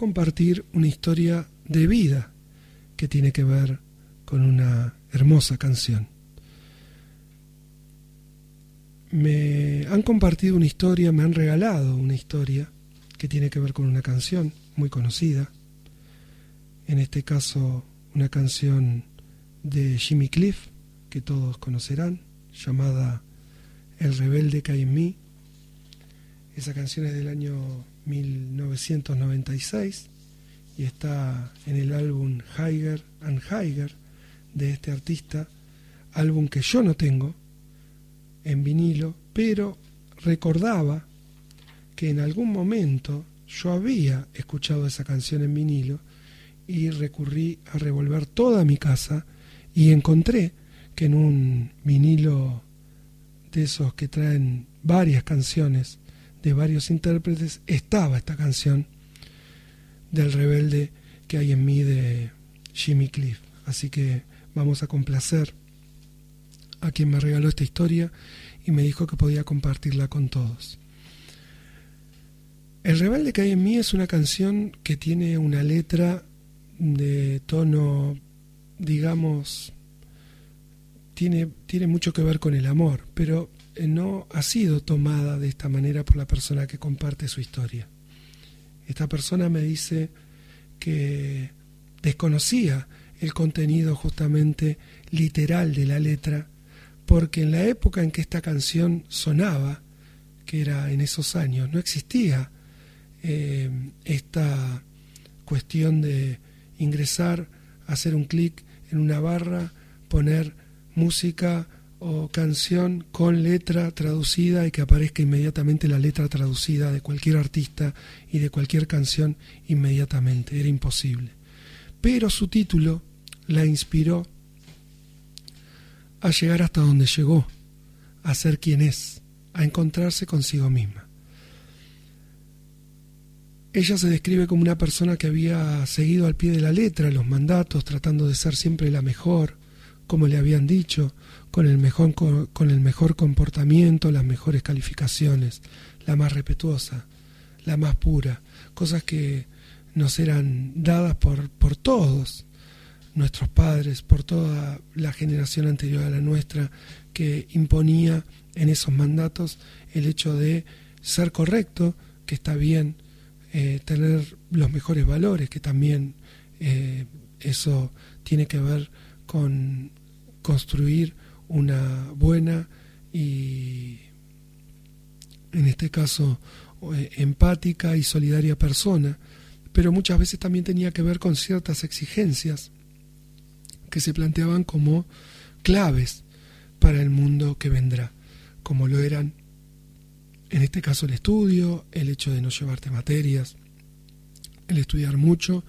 [SPEAKER 1] compartir una historia de vida que tiene que ver con una hermosa canción. Me han compartido una historia, me han regalado una historia que tiene que ver con una canción muy conocida. En este caso, una canción de Jimmy Cliff, que todos conocerán, llamada El rebelde que hay en mí. Esa canción es del año 1996 y está en el álbum Higher and Higher de este artista, álbum que yo no tengo en vinilo, pero recordaba que en algún momento yo había escuchado esa canción en vinilo y recurrí a revolver toda mi casa y encontré que en un vinilo de esos que traen varias canciones de varios intérpretes estaba esta canción del rebelde que hay en mí de Jimmy Cliff. Así que vamos a complacer a quien me regaló esta historia y me dijo que podía compartirla con todos. El rebelde que hay en mí es una canción que tiene una letra de tono, digamos, tiene, tiene mucho que ver con el amor, pero no ha sido tomada de esta manera por la persona que comparte su historia. Esta persona me dice que desconocía el contenido justamente literal de la letra, porque en la época en que esta canción sonaba, que era en esos años, no existía eh, esta cuestión de ingresar, hacer un clic en una barra, poner música o canción con letra traducida y que aparezca inmediatamente la letra traducida de cualquier artista y de cualquier canción inmediatamente. Era imposible. Pero su título la inspiró a llegar hasta donde llegó, a ser quien es, a encontrarse consigo misma. Ella se describe como una persona que había seguido al pie de la letra los mandatos, tratando de ser siempre la mejor, como le habían dicho, con el mejor, con el mejor comportamiento, las mejores calificaciones, la más respetuosa, la más pura, cosas que nos eran dadas por, por todos nuestros padres, por toda la generación anterior a la nuestra, que imponía en esos mandatos el hecho de ser correcto, que está bien, eh, tener los mejores valores, que también eh, eso tiene que ver con construir una buena y, en este caso, eh, empática y solidaria persona, pero muchas veces también tenía que ver con ciertas exigencias que se planteaban como claves para el mundo que vendrá, como lo eran en este caso el estudio, el hecho de no llevarte materias, el estudiar mucho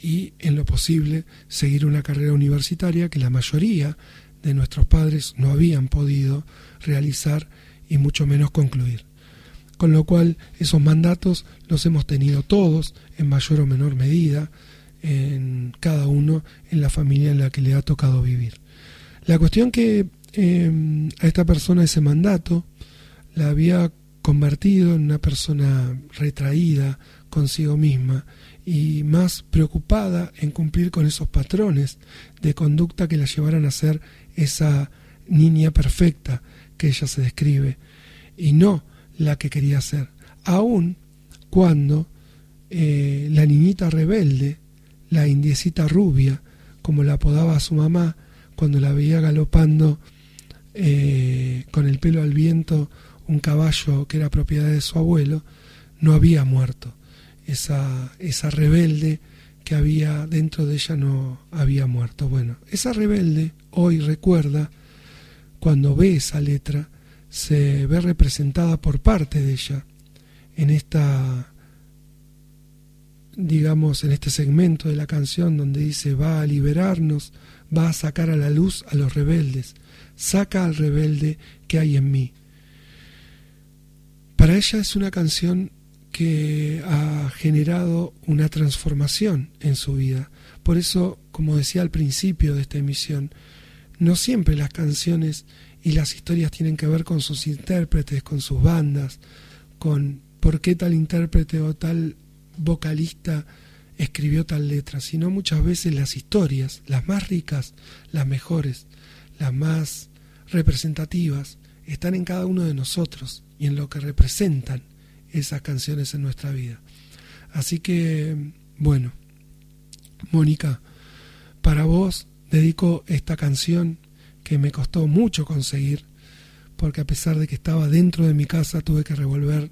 [SPEAKER 1] y en lo posible seguir una carrera universitaria que la mayoría de nuestros padres no habían podido realizar y mucho menos concluir. Con lo cual esos mandatos los hemos tenido todos en mayor o menor medida, en cada uno en la familia en la que le ha tocado vivir. La cuestión que eh, a esta persona ese mandato la había convertido en una persona retraída consigo misma y más preocupada en cumplir con esos patrones de conducta que la llevaran a ser esa niña perfecta que ella se describe y no la que quería ser, aun cuando eh, la niñita rebelde, la indiecita rubia, como la apodaba su mamá, cuando la veía galopando eh, con el pelo al viento un caballo que era propiedad de su abuelo, no había muerto. Esa, esa rebelde que había dentro de ella no había muerto. Bueno, esa rebelde hoy recuerda, cuando ve esa letra, se ve representada por parte de ella en esta digamos en este segmento de la canción donde dice va a liberarnos, va a sacar a la luz a los rebeldes, saca al rebelde que hay en mí. Para ella es una canción que ha generado una transformación en su vida. Por eso, como decía al principio de esta emisión, no siempre las canciones y las historias tienen que ver con sus intérpretes, con sus bandas, con por qué tal intérprete o tal vocalista escribió tal letra, sino muchas veces las historias, las más ricas, las mejores, las más representativas, están en cada uno de nosotros y en lo que representan esas canciones en nuestra vida. Así que, bueno, Mónica, para vos dedico esta canción que me costó mucho conseguir, porque a pesar de que estaba dentro de mi casa tuve que revolver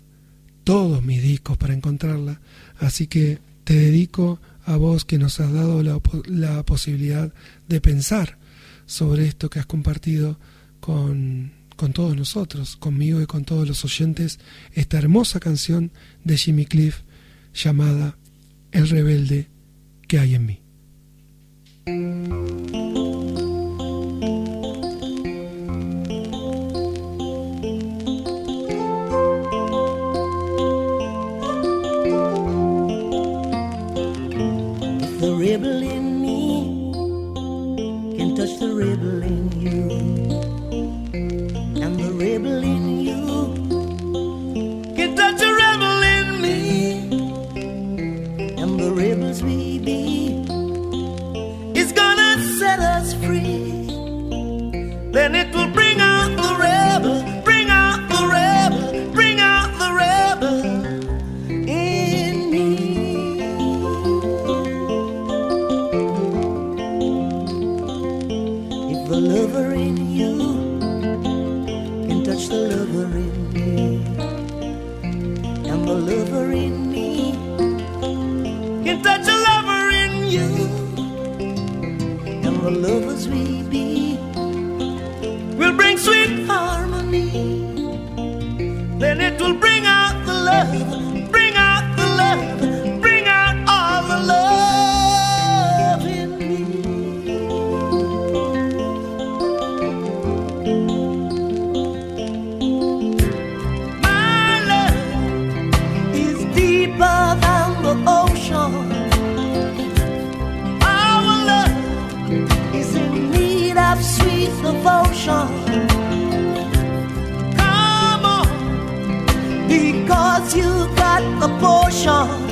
[SPEAKER 1] todos mis discos para encontrarla. Así que te dedico a vos que nos has dado la, posibilidad de pensar sobre esto que has compartido con, con todos nosotros, conmigo y con todos los oyentes, esta hermosa canción de Jimmy Cliff llamada El rebelde que hay en mí.
[SPEAKER 7] the rebel in me can touch the rebel in will bring out the love. song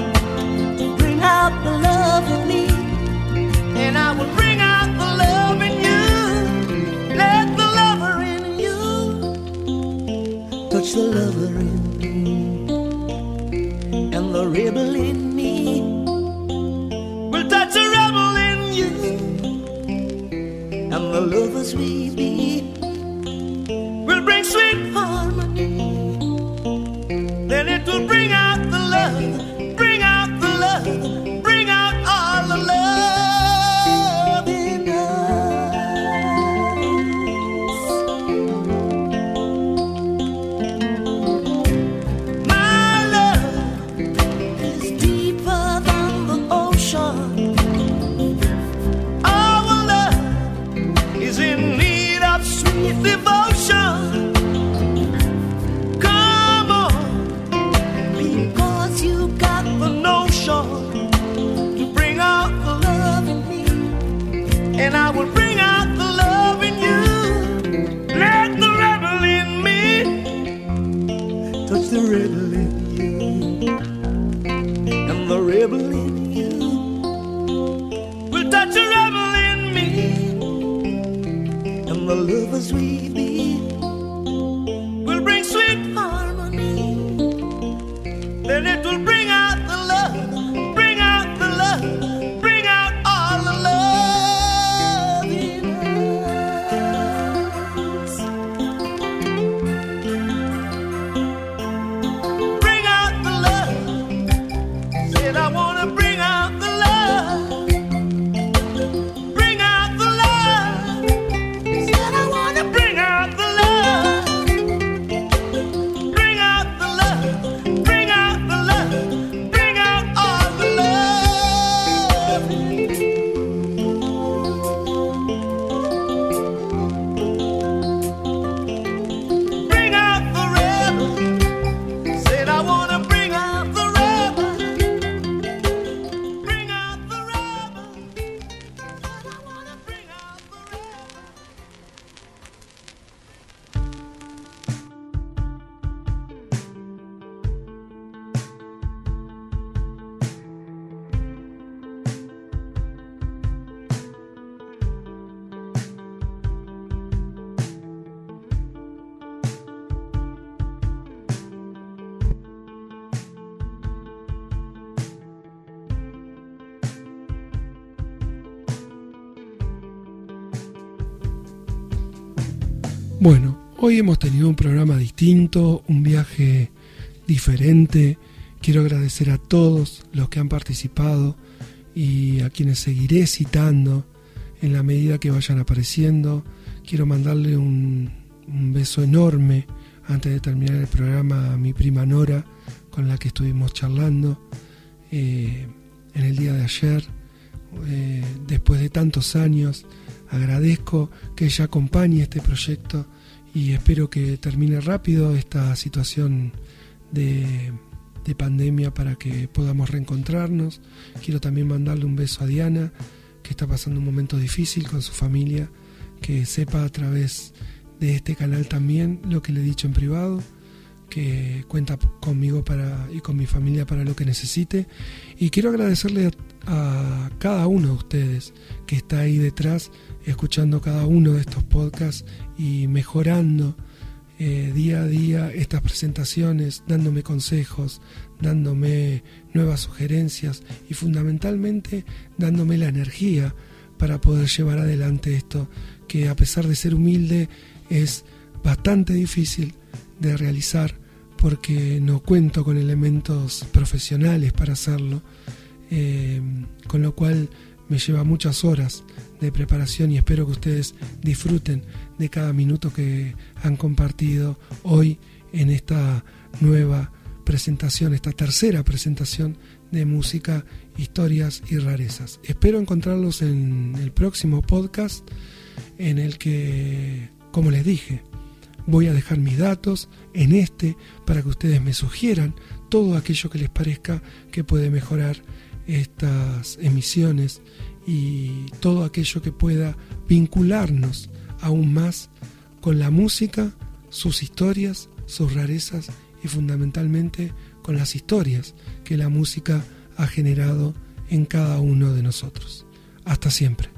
[SPEAKER 7] to bring out the love in me, and I will bring out the love in you. Let the lover in you touch the love. and I will.
[SPEAKER 1] Hemos tenido un programa distinto, un viaje diferente. Quiero agradecer a todos los que han participado y a quienes seguiré citando en la medida que vayan apareciendo. Quiero mandarle un, beso enorme antes de terminar el programa a mi prima Nora, con la que estuvimos charlando eh, en el día de ayer. Eh, después de tantos años, agradezco que ella acompañe este proyecto y espero que termine rápido esta situación de, de pandemia para que podamos reencontrarnos. Quiero también mandarle un beso a Diana, que está pasando un momento difícil con su familia, que sepa a través de este canal también lo que le he dicho en privado, que cuenta conmigo para, y con mi familia para lo que necesite. Y quiero agradecerle a, a cada uno de ustedes que está ahí detrás, escuchando cada uno de estos podcasts y mejorando eh, día a día estas presentaciones, dándome consejos, dándome nuevas sugerencias y fundamentalmente dándome la energía para poder llevar adelante esto que a pesar de ser humilde es bastante difícil de realizar porque no cuento con elementos profesionales para hacerlo, eh, con lo cual me lleva muchas horas de preparación y espero que ustedes disfruten de cada minuto que han compartido hoy en esta nueva presentación, esta tercera presentación de música, historias y rarezas. Espero encontrarlos en el próximo podcast en el que, como les dije, voy a dejar mis datos en este para que ustedes me sugieran todo aquello que les parezca que puede mejorar estas emisiones y todo aquello que pueda vincularnos aún más con la música, sus historias, sus rarezas y fundamentalmente con las historias que la música ha generado en cada uno de nosotros. Hasta siempre.